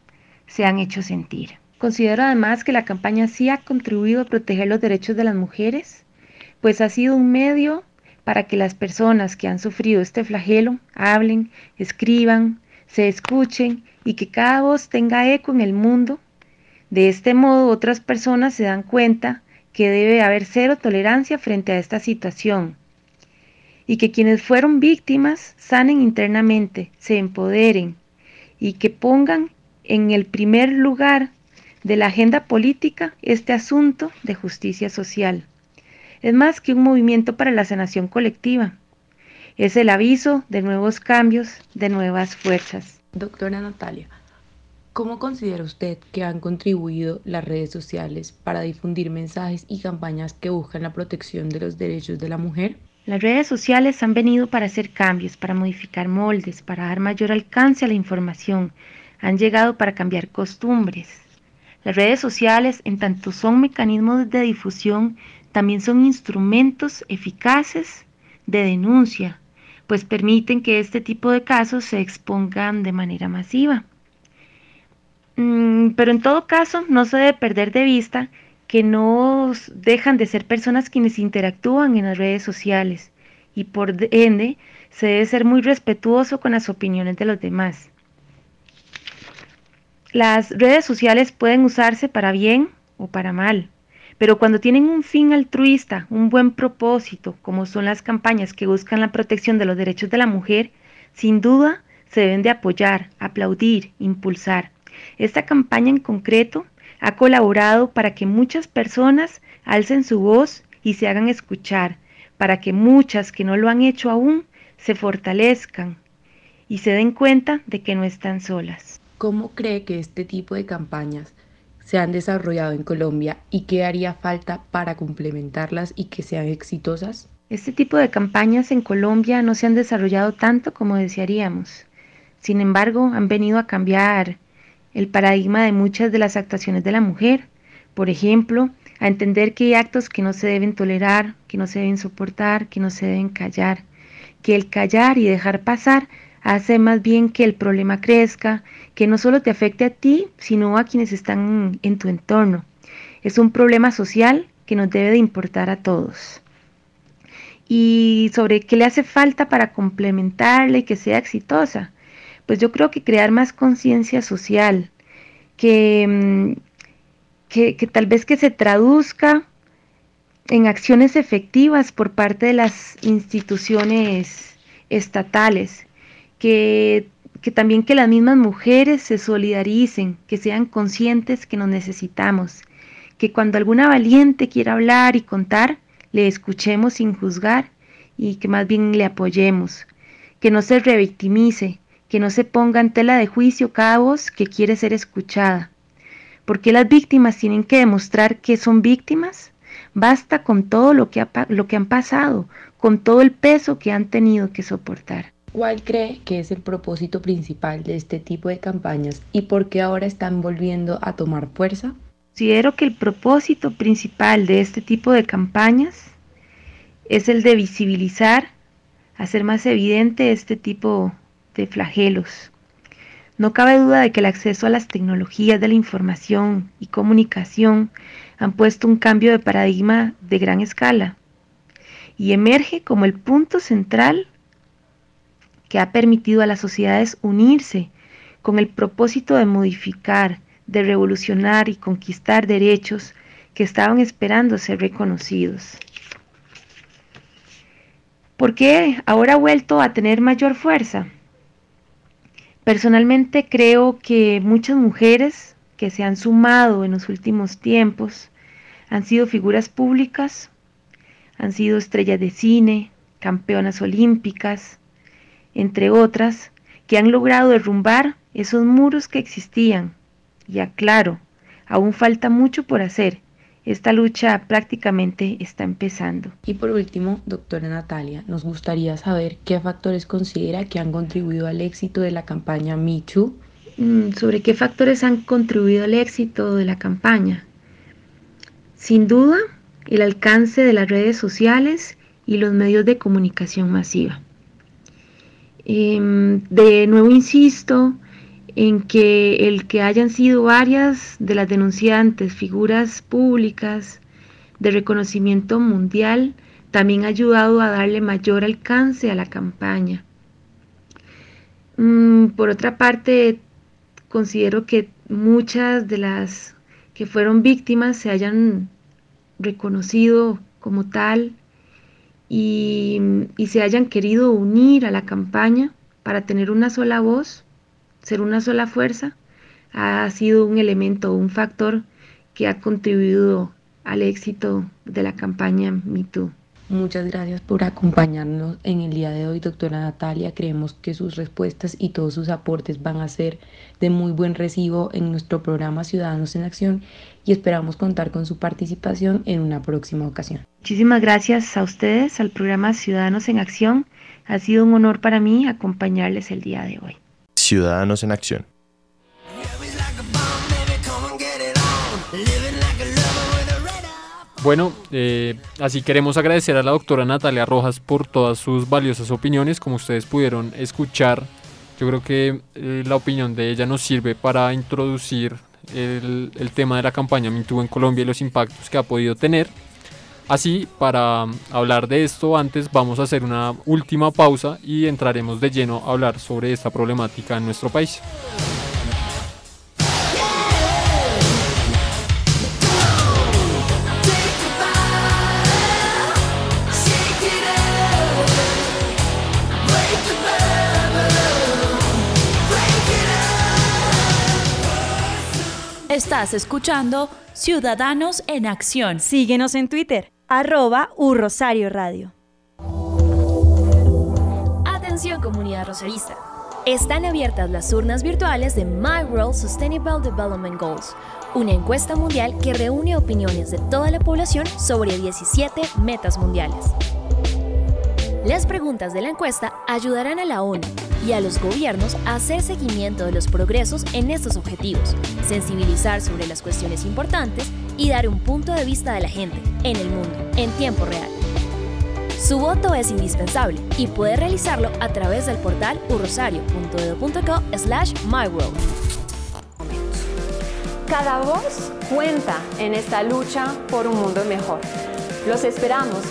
se han hecho sentir. Considero además que la campaña sí ha contribuido a proteger los derechos de las mujeres, pues ha sido un medio para que las personas que han sufrido este flagelo hablen, escriban, se escuchen y que cada voz tenga eco en el mundo. De este modo otras personas se dan cuenta que debe haber cero tolerancia frente a esta situación y que quienes fueron víctimas sanen internamente, se empoderen y que pongan en el primer lugar de la agenda política este asunto de justicia social. Es más que un movimiento para la sanación colectiva. Es el aviso de nuevos cambios, de nuevas fuerzas. Doctora Natalia, ¿cómo considera usted que han contribuido las redes sociales para difundir mensajes y campañas que buscan la protección de los derechos de la mujer? Las redes sociales han venido para hacer cambios, para modificar moldes, para dar mayor alcance a la información. Han llegado para cambiar costumbres. Las redes sociales, en tanto son mecanismos de difusión, también son instrumentos eficaces de denuncia, pues permiten que este tipo de casos se expongan de manera masiva. Mm, pero en todo caso, no se debe perder de vista que no dejan de ser personas quienes interactúan en las redes sociales y por ende se debe ser muy respetuoso con las opiniones de los demás. Las redes sociales pueden usarse para bien o para mal, pero cuando tienen un fin altruista, un buen propósito, como son las campañas que buscan la protección de los derechos de la mujer, sin duda se deben de apoyar, aplaudir, impulsar. Esta campaña en concreto ha colaborado para que muchas personas alcen su voz y se hagan escuchar, para que muchas que no lo han hecho aún se fortalezcan y se den cuenta de que no están solas. ¿Cómo cree que este tipo de campañas se han desarrollado en Colombia y qué haría falta para complementarlas y que sean exitosas? Este tipo de campañas en Colombia no se han desarrollado tanto como desearíamos. Sin embargo, han venido a cambiar el paradigma de muchas de las actuaciones de la mujer. Por ejemplo, a entender que hay actos que no se deben tolerar, que no se deben soportar, que no se deben callar, que el callar y dejar pasar hace más bien que el problema crezca, que no solo te afecte a ti, sino a quienes están en tu entorno. Es un problema social que nos debe de importar a todos. Y sobre qué le hace falta para complementarla y que sea exitosa pues yo creo que crear más conciencia social, mm, que, que, tal vez que se traduzca en acciones efectivas por parte de las instituciones estatales, que, que también que las mismas mujeres se solidaricen, que sean conscientes que nos necesitamos, que cuando alguna valiente quiera hablar y contar, le escuchemos sin juzgar y que más bien le apoyemos, que no se revictimice, que no se ponga en tela de juicio cada voz que quiere ser escuchada. porque las víctimas tienen que demostrar que son víctimas? Basta con todo lo que, lo que han pasado, con todo el peso que han tenido que soportar. ¿Cuál cree que es el propósito principal de este tipo de campañas y por qué ahora están volviendo a tomar fuerza? Considero que el propósito principal de este tipo de campañas es el de visibilizar, hacer más evidente este tipo de flagelos. No cabe duda de que el acceso a las tecnologías de la información y comunicación han puesto un cambio de paradigma de gran escala y emerge como el punto central que ha permitido a las sociedades unirse con el propósito de modificar, de revolucionar y conquistar derechos que estaban esperando ser reconocidos. ¿Por qué ahora ha vuelto a tener mayor fuerza? Personalmente creo que muchas mujeres que se han sumado en los últimos tiempos han sido figuras públicas, han sido estrellas de cine, campeonas olímpicas, entre otras, que han logrado derrumbar esos muros que existían. Y aclaro, aún falta mucho por hacer, esta lucha prácticamente está empezando. Y por último, doctora Natalia, nos gustaría saber qué factores considera que han contribuido al éxito de la campaña Too. Mm, sobre qué factores han contribuido al éxito de la campaña. Sin duda, el alcance de las redes sociales y los medios de comunicación masiva. Em, de nuevo insisto, en que el que hayan sido varias de las denunciantes figuras públicas de reconocimiento mundial también ha ayudado a darle mayor alcance a la campaña. Mm, por otra parte, considero que muchas de las que fueron víctimas se hayan reconocido como tal y, se hayan querido unir a la campaña para tener una sola voz ser una sola fuerza ha sido un elemento, un factor que ha contribuido al éxito de la campaña MeToo. Muchas gracias por acompañarnos en el día de hoy, doctora Natalia. Creemos que sus respuestas y todos sus aportes van a ser de muy buen recibo en nuestro programa Ciudadanos en Acción y esperamos contar con su participación en una próxima ocasión. Muchísimas gracias a ustedes, al programa Ciudadanos en Acción. Ha sido un honor para mí acompañarles el día de hoy. Ciudadanos en Acción. Bueno, eh, así queremos agradecer a la doctora Natalia Rojas por todas sus valiosas opiniones. Como ustedes pudieron escuchar, yo creo que eh, la opinión de ella nos sirve para introducir el, el tema de la campaña MeToo en Colombia y los impactos que ha podido tener. Así, para hablar de esto, antes vamos a hacer una última pausa y entraremos de lleno a hablar sobre esta problemática en nuestro país. Estás escuchando Ciudadanos en Acción. Síguenos en Twitter, arroba Rosario Radio. Atención comunidad rosarista. Están abiertas las urnas virtuales de My World Sustainable Development Goals, una encuesta mundial que reúne opiniones de toda la población sobre 17 metas mundiales. Las preguntas de la encuesta ayudarán a la ONU y a los gobiernos a hacer seguimiento de los progresos en estos objetivos, sensibilizar sobre las cuestiones importantes y dar un punto de vista de la gente, en el mundo, en tiempo real. Su voto es indispensable y puede realizarlo a través del portal urrosario.edu.co slash myworld. Cada voz cuenta en esta lucha por un mundo mejor. Los esperamos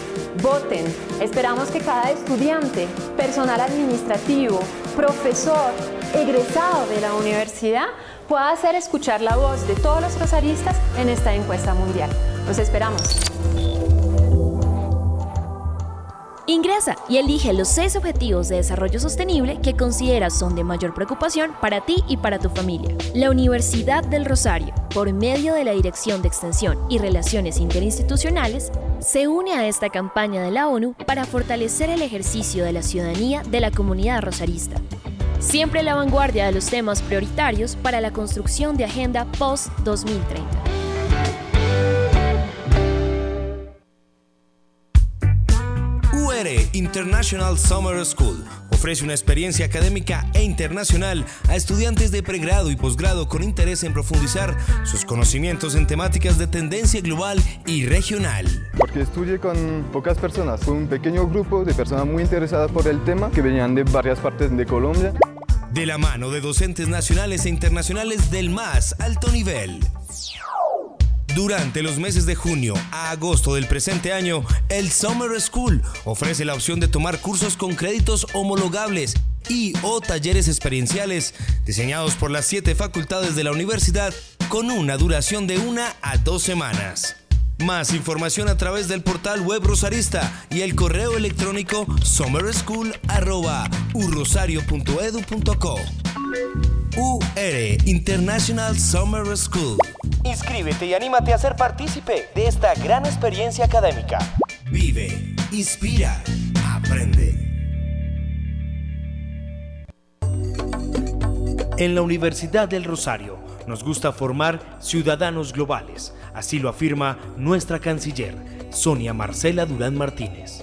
Voten. Esperamos que cada estudiante, personal administrativo, profesor, egresado de la universidad pueda hacer escuchar la voz de todos los rosaristas en esta encuesta mundial. Los esperamos. Ingresa y elige los seis objetivos de desarrollo sostenible que consideras son de mayor preocupación para ti y para tu familia. La Universidad del Rosario, por medio de la Dirección de Extensión y Relaciones Interinstitucionales, se une a esta campaña de la ONU para fortalecer el ejercicio de la ciudadanía de la comunidad rosarista. Siempre a la vanguardia de los temas prioritarios para la construcción de Agenda Post-2030. International Summer School ofrece una experiencia académica e internacional a estudiantes de pregrado y posgrado con interés en profundizar sus conocimientos en temáticas de tendencia global y regional. Porque estudié con pocas personas, fue un pequeño grupo de personas muy interesadas por el tema que venían de varias partes de Colombia. De la mano de docentes nacionales e internacionales del más alto nivel. Durante los meses de junio a agosto del presente año, el Summer School ofrece la opción de tomar cursos con créditos homologables y o talleres experienciales diseñados por las siete facultades de la universidad con una duración de una a dos semanas. Más información a través del portal web Rosarista y el correo electrónico summerschool.urrosario.edu.co. UR International Summer School. Inscríbete y anímate a ser partícipe de esta gran experiencia académica. Vive, inspira, aprende. En la Universidad del Rosario nos gusta formar ciudadanos globales, así lo afirma nuestra canciller, Sonia Marcela Durán Martínez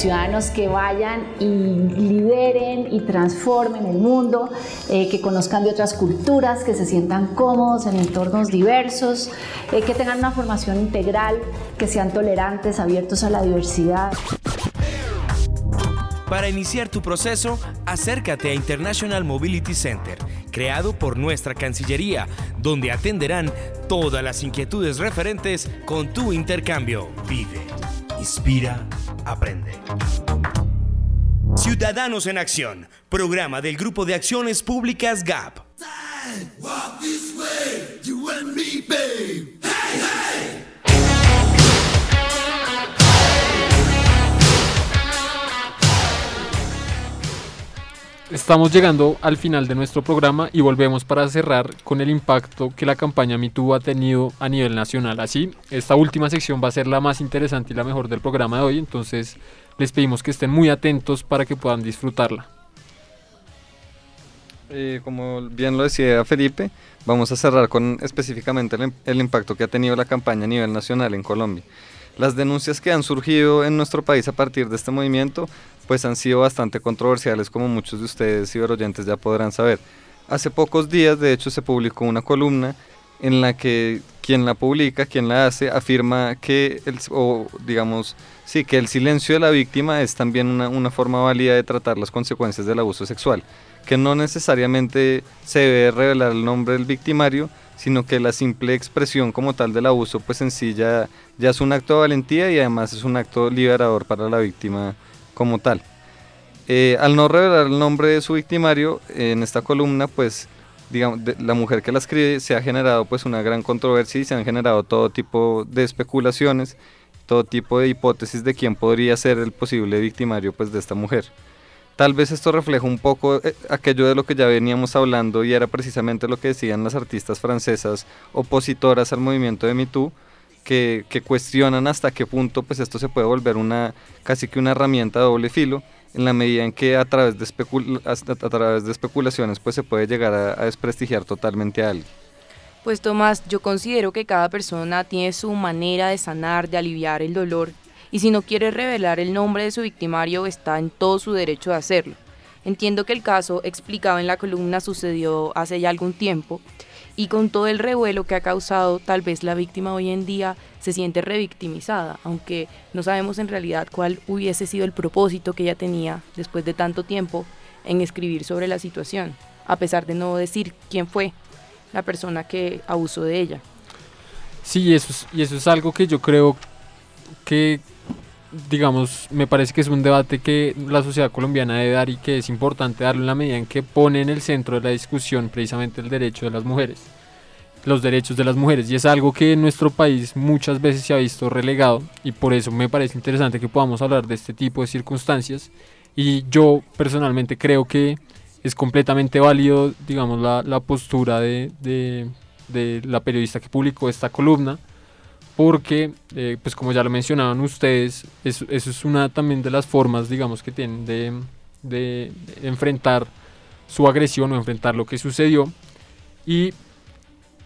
ciudadanos que vayan y lideren y transformen el mundo, eh, que conozcan de otras culturas, que se sientan cómodos en entornos diversos, eh, que tengan una formación integral, que sean tolerantes, abiertos a la diversidad. Para iniciar tu proceso, acércate a International Mobility Center, creado por nuestra Cancillería, donde atenderán todas las inquietudes referentes con tu intercambio. Vive, inspira, aprende. Ciudadanos en Acción, programa del Grupo de Acciones Públicas GAP. Estamos llegando al final de nuestro programa y volvemos para cerrar con el impacto que la campaña MeToo ha tenido a nivel nacional. Así, esta última sección va a ser la más interesante y la mejor del programa de hoy, entonces les pedimos que estén muy atentos para que puedan disfrutarla. Eh, como bien lo decía Felipe, vamos a cerrar con específicamente el, el impacto que ha tenido la campaña a nivel nacional en Colombia. Las denuncias que han surgido en nuestro país a partir de este movimiento pues han sido bastante controversiales como muchos de ustedes ciberoyentes ya podrán saber. Hace pocos días de hecho se publicó una columna en la que quien la publica, quien la hace, afirma que el, o digamos, sí, que el silencio de la víctima es también una, una forma válida de tratar las consecuencias del abuso sexual, que no necesariamente se debe revelar el nombre del victimario, sino que la simple expresión como tal del abuso pues en sí ya, ya es un acto de valentía y además es un acto liberador para la víctima como tal. Eh, al no revelar el nombre de su victimario en esta columna, pues digamos, la mujer que la escribe se ha generado pues una gran controversia y se han generado todo tipo de especulaciones, todo tipo de hipótesis de quién podría ser el posible victimario pues de esta mujer. Tal vez esto refleja un poco eh, aquello de lo que ya veníamos hablando y era precisamente lo que decían las artistas francesas opositoras al movimiento de MeToo, que, cuestionan hasta qué punto pues esto se puede volver una casi que una herramienta de doble filo en la medida en que a través de, especulaciones pues se puede llegar a, a desprestigiar totalmente a alguien. Pues Tomás, yo considero que cada persona tiene su manera de sanar, de aliviar el dolor, y si no quiere revelar el nombre de su victimario está en todo su derecho de hacerlo. Entiendo que el caso explicado en la columna sucedió hace ya algún tiempo, y con todo el revuelo que ha causado, tal vez la víctima hoy en día se siente revictimizada, aunque no sabemos en realidad cuál hubiese sido el propósito que ella tenía después de tanto tiempo en escribir sobre la situación, a pesar de no decir quién fue la persona que abusó de ella. Sí, eso es, y eso es algo que yo creo que, digamos, me parece que es un debate que la sociedad colombiana debe dar y que es importante darlo en la medida en que pone en el centro de la discusión precisamente el derecho de las mujeres, los derechos de las mujeres. Y es algo que en nuestro país muchas veces se ha visto relegado y por eso me parece interesante que podamos hablar de este tipo de circunstancias. Y yo personalmente creo que es completamente válido, digamos, la, la postura de, de, de la periodista que publicó esta columna porque, eh, pues como ya lo mencionaban ustedes, eso, eso, es una también de las formas, digamos, que tienen de, de, de, enfrentar su agresión o enfrentar lo que sucedió. Y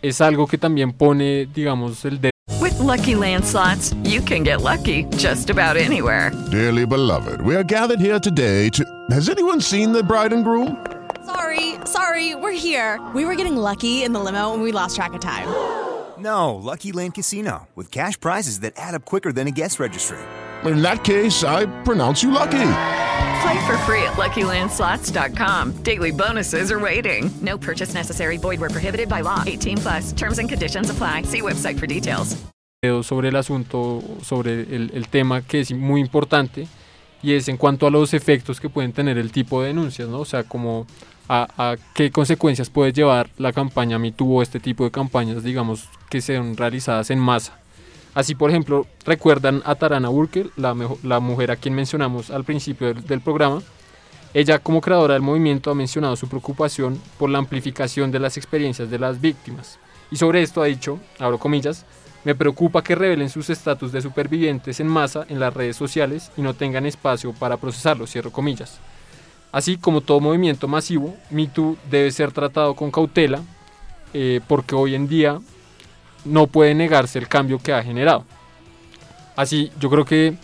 es algo que también pone, digamos, el de With lucky landslots, you can get lucky just about anywhere. Dearly beloved, we are gathered here today to. Has anyone seen the bride and groom? Sorry, sorry, we're here. We were getting lucky in the limo and we lost track of time. No, Lucky Land Casino, with cash prizes that add up quicker than a guest registry. In that case, I pronounce you lucky. Play for free at LuckyLandSlots.com. Daily bonuses are waiting. No purchase necessary. Void where prohibited by law. 18 plus. Terms and conditions apply. See website for details. Sobre el asunto, sobre el, el tema que es muy importante y es en cuanto a los efectos que pueden tener el tipo de denuncias, ¿no? O sea, como a, a, qué consecuencias puede llevar la campaña MeToo o este tipo de campañas, digamos, que sean realizadas en masa. Así, por ejemplo, recuerdan a Tarana Burke, la, la, mujer a quien mencionamos al principio del, del, programa. Ella, como creadora del movimiento, ha mencionado su preocupación por la amplificación de las experiencias de las víctimas. Y sobre esto ha dicho, abro comillas, me preocupa que revelen sus estatus de supervivientes en masa en las redes sociales y no tengan espacio para procesarlo, cierro comillas. Así como todo movimiento masivo, MeToo debe ser tratado con cautela eh, porque hoy en día no puede negarse el cambio que ha generado. Así, yo creo que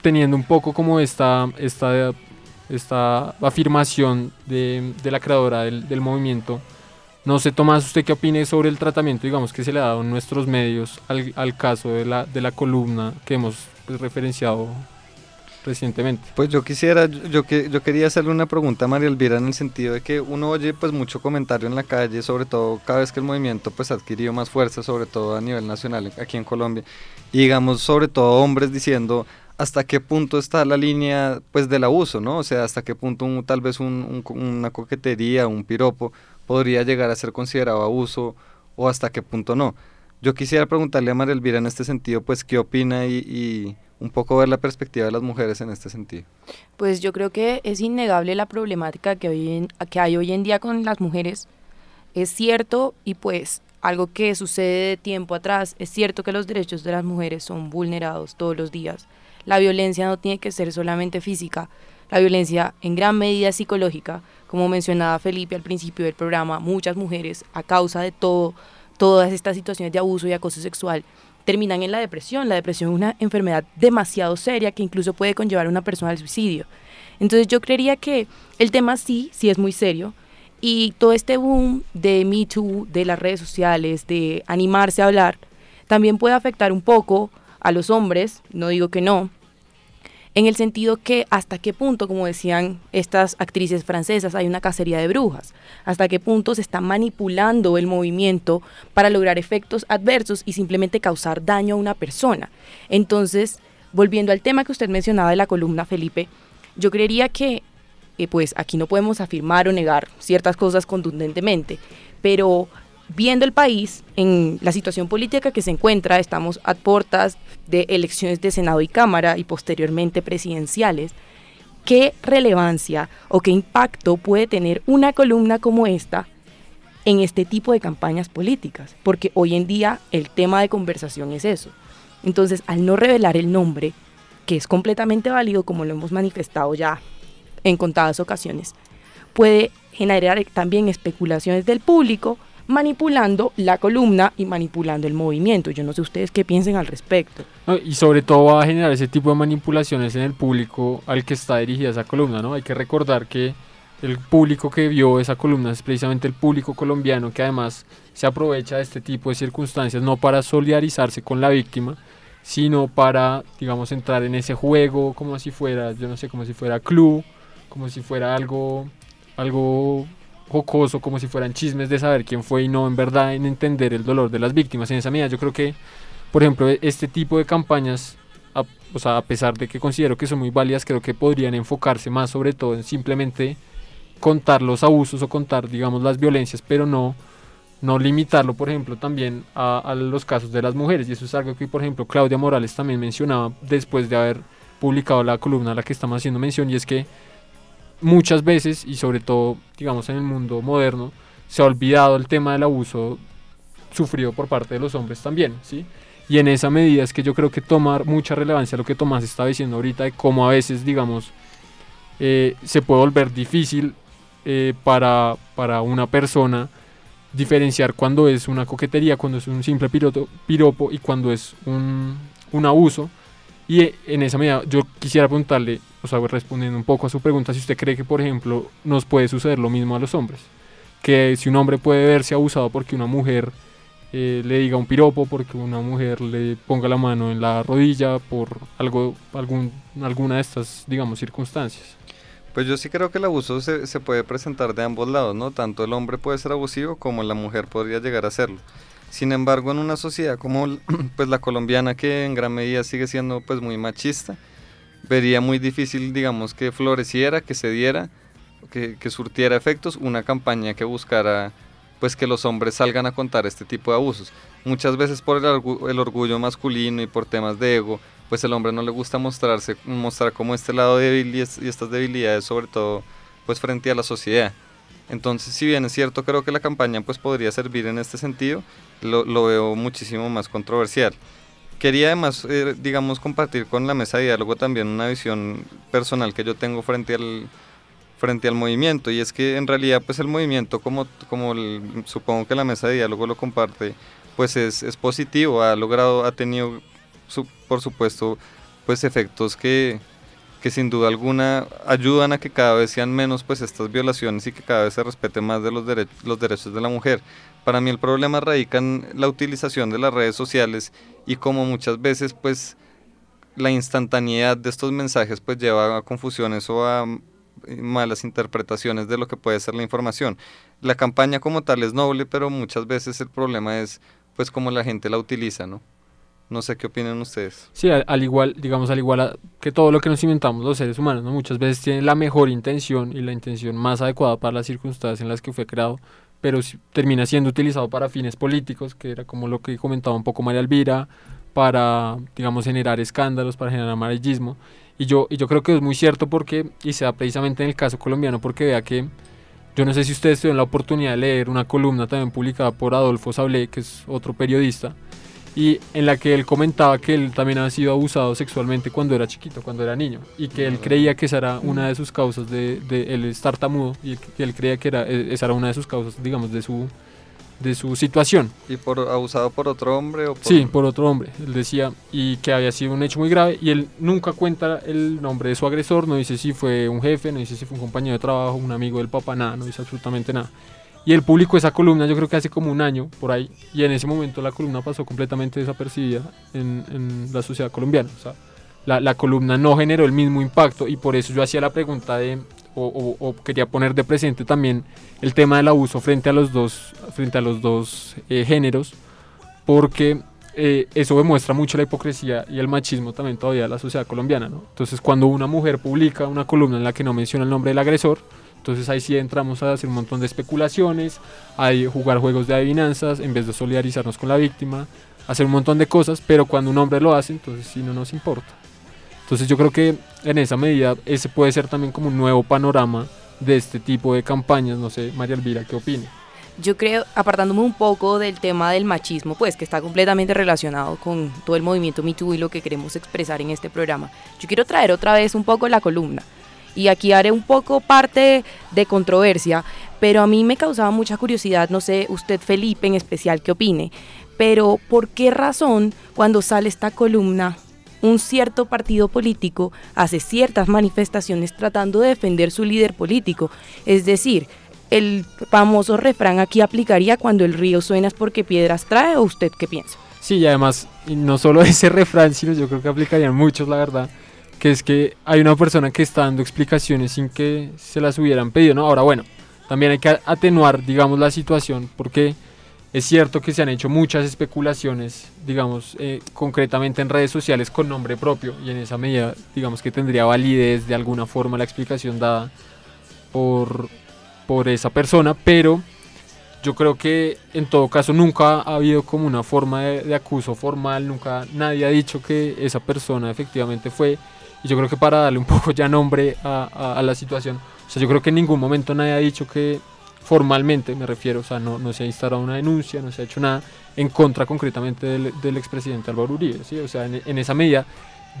teniendo un poco como esta, esta, esta afirmación de, la creadora del, movimiento, no sé, Tomás, ¿usted qué opine sobre el tratamiento, digamos, que se le ha dado en nuestros medios al, al caso de la, de la columna que hemos pues, referenciado recientemente. Pues yo quisiera, yo, que, yo quería hacerle una pregunta a María Elvira en el sentido de que uno oye pues mucho comentario en la calle, sobre todo cada vez que el movimiento pues ha adquirido más fuerza, sobre todo a nivel nacional aquí en Colombia, y digamos sobre todo hombres diciendo hasta qué punto está la línea pues del abuso, ¿no? O sea, hasta qué punto un, tal vez un, un, una coquetería, un piropo podría llegar a ser considerado abuso o hasta qué punto no. Yo quisiera preguntarle a María Elvira en este sentido, pues, qué opina y, y un poco ver la perspectiva de las mujeres en este sentido. Pues yo creo que es innegable la problemática que, hoy que hay hoy en día con las mujeres. Es cierto y pues algo que sucede de tiempo atrás, es cierto que los derechos de las mujeres son vulnerados todos los días. La violencia no tiene que ser solamente física, la violencia en gran medida psicológica, como mencionaba Felipe al principio del programa, muchas mujeres a causa de todo, todas estas situaciones de abuso y acoso sexual terminan en la depresión. La depresión es una enfermedad demasiado seria que incluso puede conllevar a una persona al suicidio. Entonces yo creería que el tema sí, sí es muy serio. Y todo este boom de Me Too, de las redes sociales, de animarse a hablar, también puede afectar un poco a los hombres, no digo que no, en el sentido que hasta qué punto, como decían estas actrices francesas, hay una cacería de brujas, hasta qué punto se está manipulando el movimiento para lograr efectos adversos y simplemente causar daño a una persona. Entonces, volviendo al tema que usted mencionaba de la columna, Felipe, yo creería que, eh, pues aquí no podemos afirmar o negar ciertas cosas contundentemente, pero viendo el país en la situación política que se encuentra, estamos a puertas de elecciones de Senado y Cámara y posteriormente presidenciales, ¿qué relevancia o qué impacto puede tener una columna como esta en este tipo de campañas políticas? Porque hoy en día el tema de conversación es eso. Entonces, al no revelar el nombre, que es completamente válido como lo hemos manifestado ya en contadas ocasiones, puede generar también especulaciones del público manipulando la columna y manipulando el movimiento. Yo no sé ustedes qué piensen al respecto. y sobre todo va a generar ese tipo de manipulaciones en el público al que está dirigida esa columna, ¿no? Hay que recordar que el público que vio esa columna es precisamente el público colombiano que además se aprovecha de este tipo de circunstancias no para solidarizarse con la víctima, sino para, digamos, entrar en ese juego como si fuera, yo no sé, como si fuera club, como si fuera algo, algo jocoso, como si fueran chismes de saber quién fue y no en verdad en entender el dolor de las víctimas. En esa medida yo creo que, por ejemplo, este tipo de campañas, a, o sea, a pesar de que considero que son muy válidas, creo que podrían enfocarse más sobre todo en simplemente contar los abusos o contar, digamos, las violencias, pero no, no limitarlo, por ejemplo, también a, a los casos de las mujeres. Y eso es algo que, por ejemplo, Claudia Morales también mencionaba después de haber publicado la columna a la que estamos haciendo mención, y es que muchas veces, y sobre todo, digamos, en el mundo moderno, se ha olvidado el tema del abuso sufrido por parte de los hombres también, ¿sí? Y en esa medida es que yo creo que tomar mucha relevancia lo que Tomás estaba diciendo ahorita de cómo a veces, digamos, eh, se puede volver difícil eh, para, para una persona diferenciar cuando es una coquetería, cuando es un simple piroto, piropo y cuando es un, un abuso. Y en esa medida yo quisiera preguntarle, o sea, respondiendo un poco a su pregunta, si usted cree que, por ejemplo, nos puede suceder lo mismo a los hombres. Que si un hombre puede verse abusado porque una mujer eh, le diga un piropo, porque una mujer le ponga la mano en la rodilla, por algo, algún, alguna de estas, digamos, circunstancias. Pues yo sí creo que el abuso se, se puede presentar de ambos lados, ¿no? Tanto el hombre puede ser abusivo como la mujer podría llegar a serlo. Sin embargo, en una sociedad como pues, la colombiana, que en gran medida sigue siendo pues, muy machista, vería muy difícil, digamos, que floreciera, que se diera, que, que, surtiera efectos una campaña que buscara pues que los hombres salgan a contar este tipo de abusos. Muchas veces por el, orgullo masculino y por temas de ego, pues el hombre no le gusta mostrarse, mostrar como este lado débil y, es, y estas debilidades, sobre todo pues frente a la sociedad. Entonces, si bien es cierto, creo que la campaña pues podría servir en este sentido, lo, lo veo muchísimo más controversial. Quería además, eh, digamos, compartir con la mesa de diálogo también una visión personal que yo tengo frente al, frente al movimiento y es que en realidad pues el movimiento como, como el, supongo que la mesa de diálogo lo comparte pues es, es positivo, ha logrado, ha tenido su, por supuesto pues efectos que, que sin duda alguna ayudan a que cada vez sean menos pues estas violaciones y que cada vez se respete más de los, los derechos de la mujer. Para mí el problema radica en la utilización de las redes sociales y como muchas veces pues la instantaneidad de estos mensajes pues lleva a confusiones o a malas interpretaciones de lo que puede ser la información. La campaña como tal es noble, pero muchas veces el problema es pues cómo la gente la utiliza, ¿no? No sé qué opinan ustedes. Sí, al, al igual, digamos, al igual a, que todo lo que nos inventamos los seres humanos, ¿no? Muchas veces tiene la mejor intención y la intención más adecuada para las circunstancias en las que fue creado, pero termina siendo utilizado para fines políticos, que era como lo que comentaba un poco María Elvira, para, digamos, generar escándalos, para generar amarillismo. Y yo, y yo creo que es muy cierto porque, y se da precisamente en el caso colombiano, porque vea que yo no sé si ustedes tuvieron la oportunidad de leer una columna también publicada por Adolfo Sablé, que es otro periodista, y en la que él comentaba que él también ha sido abusado sexualmente cuando era chiquito, cuando era niño, y que él creía que esa era una de sus causas de, de él estar tamudo, y que él creía que era, e, esa era una de sus causas, digamos, de su, de su situación. ¿Y por abusado por otro hombre? O por... Sí, por otro hombre, él decía, y que había sido un hecho muy grave, y él nunca cuenta el nombre de su agresor, no dice si fue un jefe, no dice si fue un compañero de trabajo, un amigo del papá, nada, no dice absolutamente nada. Y él publicó esa columna, yo creo que hace como un año, por ahí, y en ese momento la columna pasó completamente desapercibida en, en la sociedad colombiana. O sea, la, la, columna no generó el mismo impacto, y por eso yo hacía la pregunta de, o, o, o, quería poner de presente también el tema del abuso frente a los dos, frente a los dos eh, géneros, porque eh, eso demuestra mucho la hipocresía y el machismo también todavía de la sociedad colombiana. ¿no? Entonces, cuando una mujer publica una columna en la que no menciona el nombre del agresor, entonces ahí sí entramos a hacer un montón de especulaciones, a jugar juegos de adivinanzas en vez de solidarizarnos con la víctima, hacer un montón de cosas, pero cuando un hombre lo hace, entonces sí no nos importa. Entonces yo creo que en esa medida ese puede ser también como un nuevo panorama de este tipo de campañas. No sé, María Elvira, ¿qué opine? Yo creo, apartándome un poco del tema del machismo, pues que está completamente relacionado con todo el movimiento MeToo y lo que queremos expresar en este programa, yo quiero traer otra vez un poco la columna y aquí haré un poco parte de controversia, pero a mí me causaba mucha curiosidad, no sé usted Felipe en especial qué opine, pero ¿por qué razón cuando sale esta columna un cierto partido político hace ciertas manifestaciones tratando de defender su líder político? Es decir, el famoso refrán aquí aplicaría cuando el río suena es porque piedras trae o usted qué piensa? Sí, y además, no solo ese refrán, sino yo creo que aplicarían muchos, la verdad que es que hay una persona que está dando explicaciones sin que se las hubieran pedido, ¿no? Ahora, bueno, también hay que atenuar, digamos, la situación, porque es cierto que se han hecho muchas especulaciones, digamos, eh, concretamente en redes sociales con nombre propio, y en esa medida, digamos que tendría validez de alguna forma la explicación dada por, por esa persona, pero yo creo que en todo caso nunca ha habido como una forma de, de acuso formal, nunca nadie ha dicho que esa persona efectivamente fue y yo creo que para darle un poco ya nombre a, la situación, o sea, yo creo que en ningún momento nadie ha dicho que formalmente, me refiero, o sea, no, no se ha instalado una denuncia, no se ha hecho nada en contra concretamente del, del expresidente Álvaro Uribe, ¿sí? O sea, en, en, esa medida,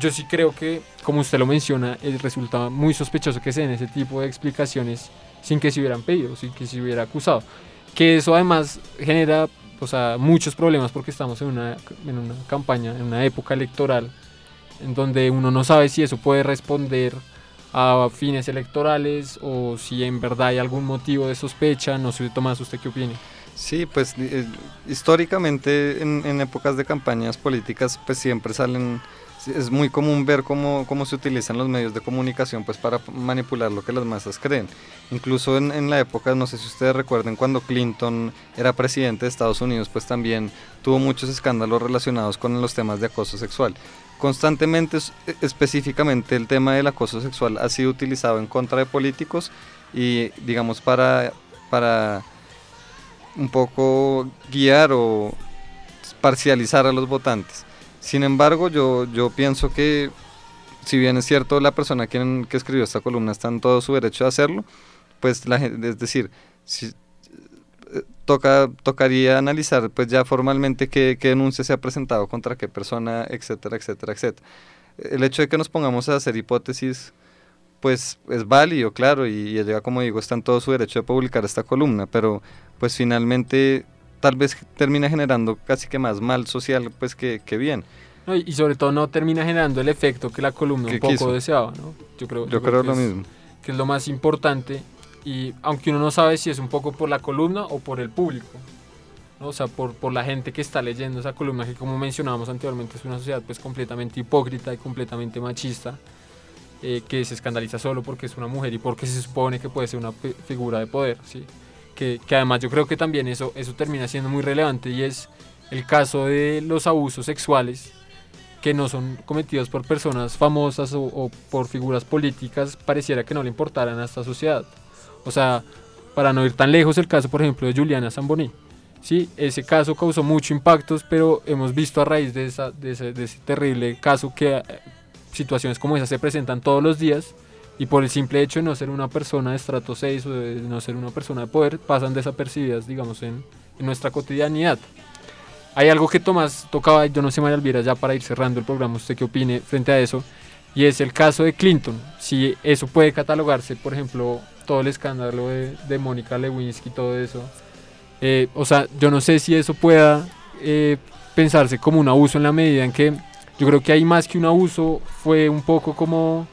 yo sí creo que, como usted lo menciona, eh, resulta muy sospechoso que se den ese tipo de explicaciones sin que se hubieran pedido, sin que se hubiera acusado. Que eso además genera, o sea, muchos problemas porque estamos en una, en una campaña, en una época electoral en donde uno no sabe si eso puede responder a fines electorales o si en verdad hay algún motivo de sospecha. No sé, Tomás, ¿usted qué opina? Sí, pues eh, históricamente en, en, épocas de campañas políticas pues siempre salen, es muy común ver cómo, cómo se utilizan los medios de comunicación pues para manipular lo que las masas creen. Incluso en, en la época, no sé si ustedes recuerden, cuando Clinton era presidente de Estados Unidos pues también tuvo muchos escándalos relacionados con los temas de acoso sexual constantemente, específicamente el tema del acoso sexual ha sido utilizado en contra de políticos y digamos para, para un poco guiar o parcializar a los votantes. Sin embargo, yo, yo pienso que si bien es cierto la persona quien, que escribió esta columna está en todo su derecho de hacerlo, pues la, es decir, si, toca, tocaría analizar pues ya formalmente qué, qué, denuncia se ha presentado contra qué persona, etcétera, etcétera, etcétera. El hecho de que nos pongamos a hacer hipótesis pues es válido, claro, y, ella, como digo, está en todo su derecho de publicar esta columna, pero pues finalmente tal vez termina generando casi que más mal social pues que, que bien. No, y sobre todo no termina generando el efecto que la columna un poco quiso? deseaba, ¿no? Yo creo, yo, yo creo, creo lo es, mismo. Que es lo más importante y aunque uno no sabe si es un poco por la columna o por el público, ¿no? o sea, por, por la gente que está leyendo esa columna, que como mencionábamos anteriormente es una sociedad pues completamente hipócrita y completamente machista, eh, que se escandaliza solo porque es una mujer y porque se supone que puede ser una figura de poder, ¿sí? Que, que además yo creo que también eso, eso termina siendo muy relevante y es el caso de los abusos sexuales que no son cometidos por personas famosas o, o por figuras políticas, pareciera que no le importaran a esta sociedad. O sea, para no ir tan lejos, el caso, por ejemplo, de Juliana Zamboni. Sí, ese caso causó mucho impactos, pero hemos visto a raíz de, esa, de, ese, de ese terrible caso que eh, situaciones como esas se presentan todos los días y por el simple hecho de no ser una persona de estrato 6 o de no ser una persona de poder, pasan desapercibidas, digamos, en, en nuestra cotidianidad. Hay algo que Tomás tocaba, yo no sé, María Elvira, ya para ir cerrando el programa, usted qué opine frente a eso, y es el caso de Clinton. Si eso puede catalogarse, por ejemplo, todo el escándalo de, de Mónica Lewinsky, todo eso. Eh, o sea, yo no sé si eso pueda eh, pensarse como un abuso en la medida en que yo creo que hay más que un abuso, fue un poco como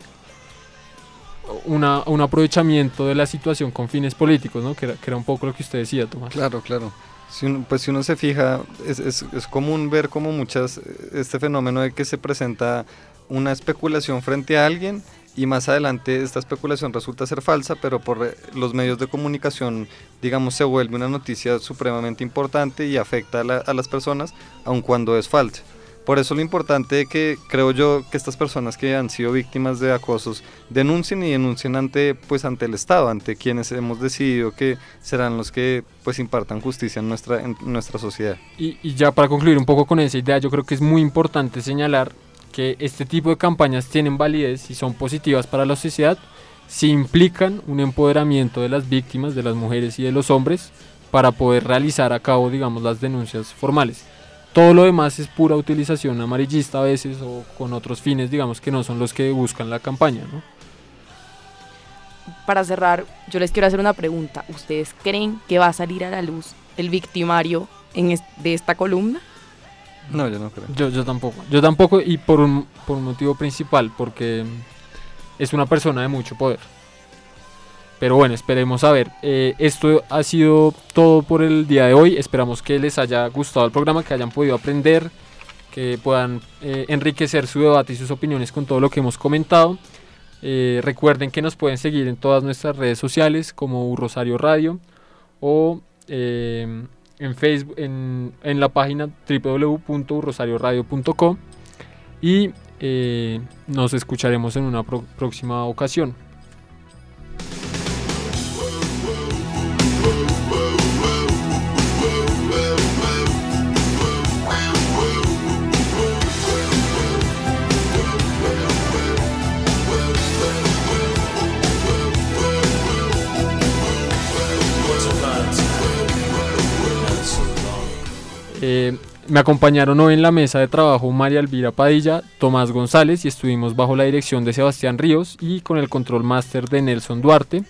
una, un aprovechamiento de la situación con fines políticos, ¿no? Que era, un poco lo que usted decía, Tomás. Claro, claro. Si uno, pues si uno se fija, es, común ver como muchas, este fenómeno de que se presenta una especulación frente a alguien y más adelante esta especulación resulta ser falsa, pero por los medios de comunicación, digamos, se vuelve una noticia supremamente importante y afecta a, la, a las personas, aun cuando es falsa. Por eso lo importante que creo yo que estas personas que han sido víctimas de acosos denuncien y denuncien ante pues ante el Estado, ante quienes hemos decidido que serán los que pues impartan justicia en nuestra en nuestra sociedad. Y, y ya para concluir un poco con esa idea, yo creo que es muy importante señalar que este tipo de campañas tienen validez y son positivas para la sociedad si implican un empoderamiento de las víctimas, de las mujeres y de los hombres para poder realizar a cabo, digamos, las denuncias formales. Todo lo demás es pura utilización amarillista a veces o con otros fines, digamos, que no son los que buscan la campaña, ¿no? Para cerrar, yo les quiero hacer una pregunta. ¿Ustedes creen que va a salir a la luz el victimario en es de esta columna? No, yo no creo. Yo, yo tampoco. Yo tampoco y por un, por un motivo principal, porque es una persona de mucho poder. Pero bueno, esperemos a ver. Eh, esto ha sido todo por el día de hoy. Esperamos que les haya gustado el programa, que hayan podido aprender, que puedan eh, enriquecer su debate y sus opiniones con todo lo que hemos comentado. Eh, recuerden que nos pueden seguir en todas nuestras redes sociales como Rosario Radio o en Facebook, en, en la página www.rosarioradio.com y nos escucharemos en una próxima ocasión. Eh, me acompañaron hoy en la mesa de trabajo María Elvira Padilla, Tomás González y estuvimos bajo la dirección de Sebastián Ríos y con el control máster de Nelson Duarte.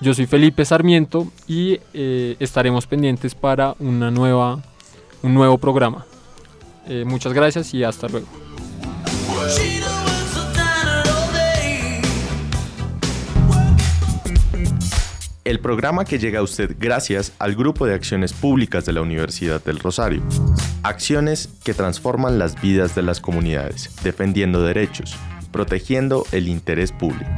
Yo soy Felipe Sarmiento y eh, estaremos pendientes para una nueva, un nuevo programa. Eh, muchas gracias y hasta luego. El programa que llega a usted gracias al Grupo de Acciones Públicas de la Universidad del Rosario. Acciones que transforman las vidas de las comunidades, defendiendo derechos, protegiendo el interés público.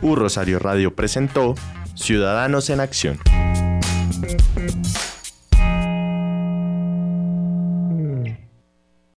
U Rosario Radio presentó Ciudadanos en Acción.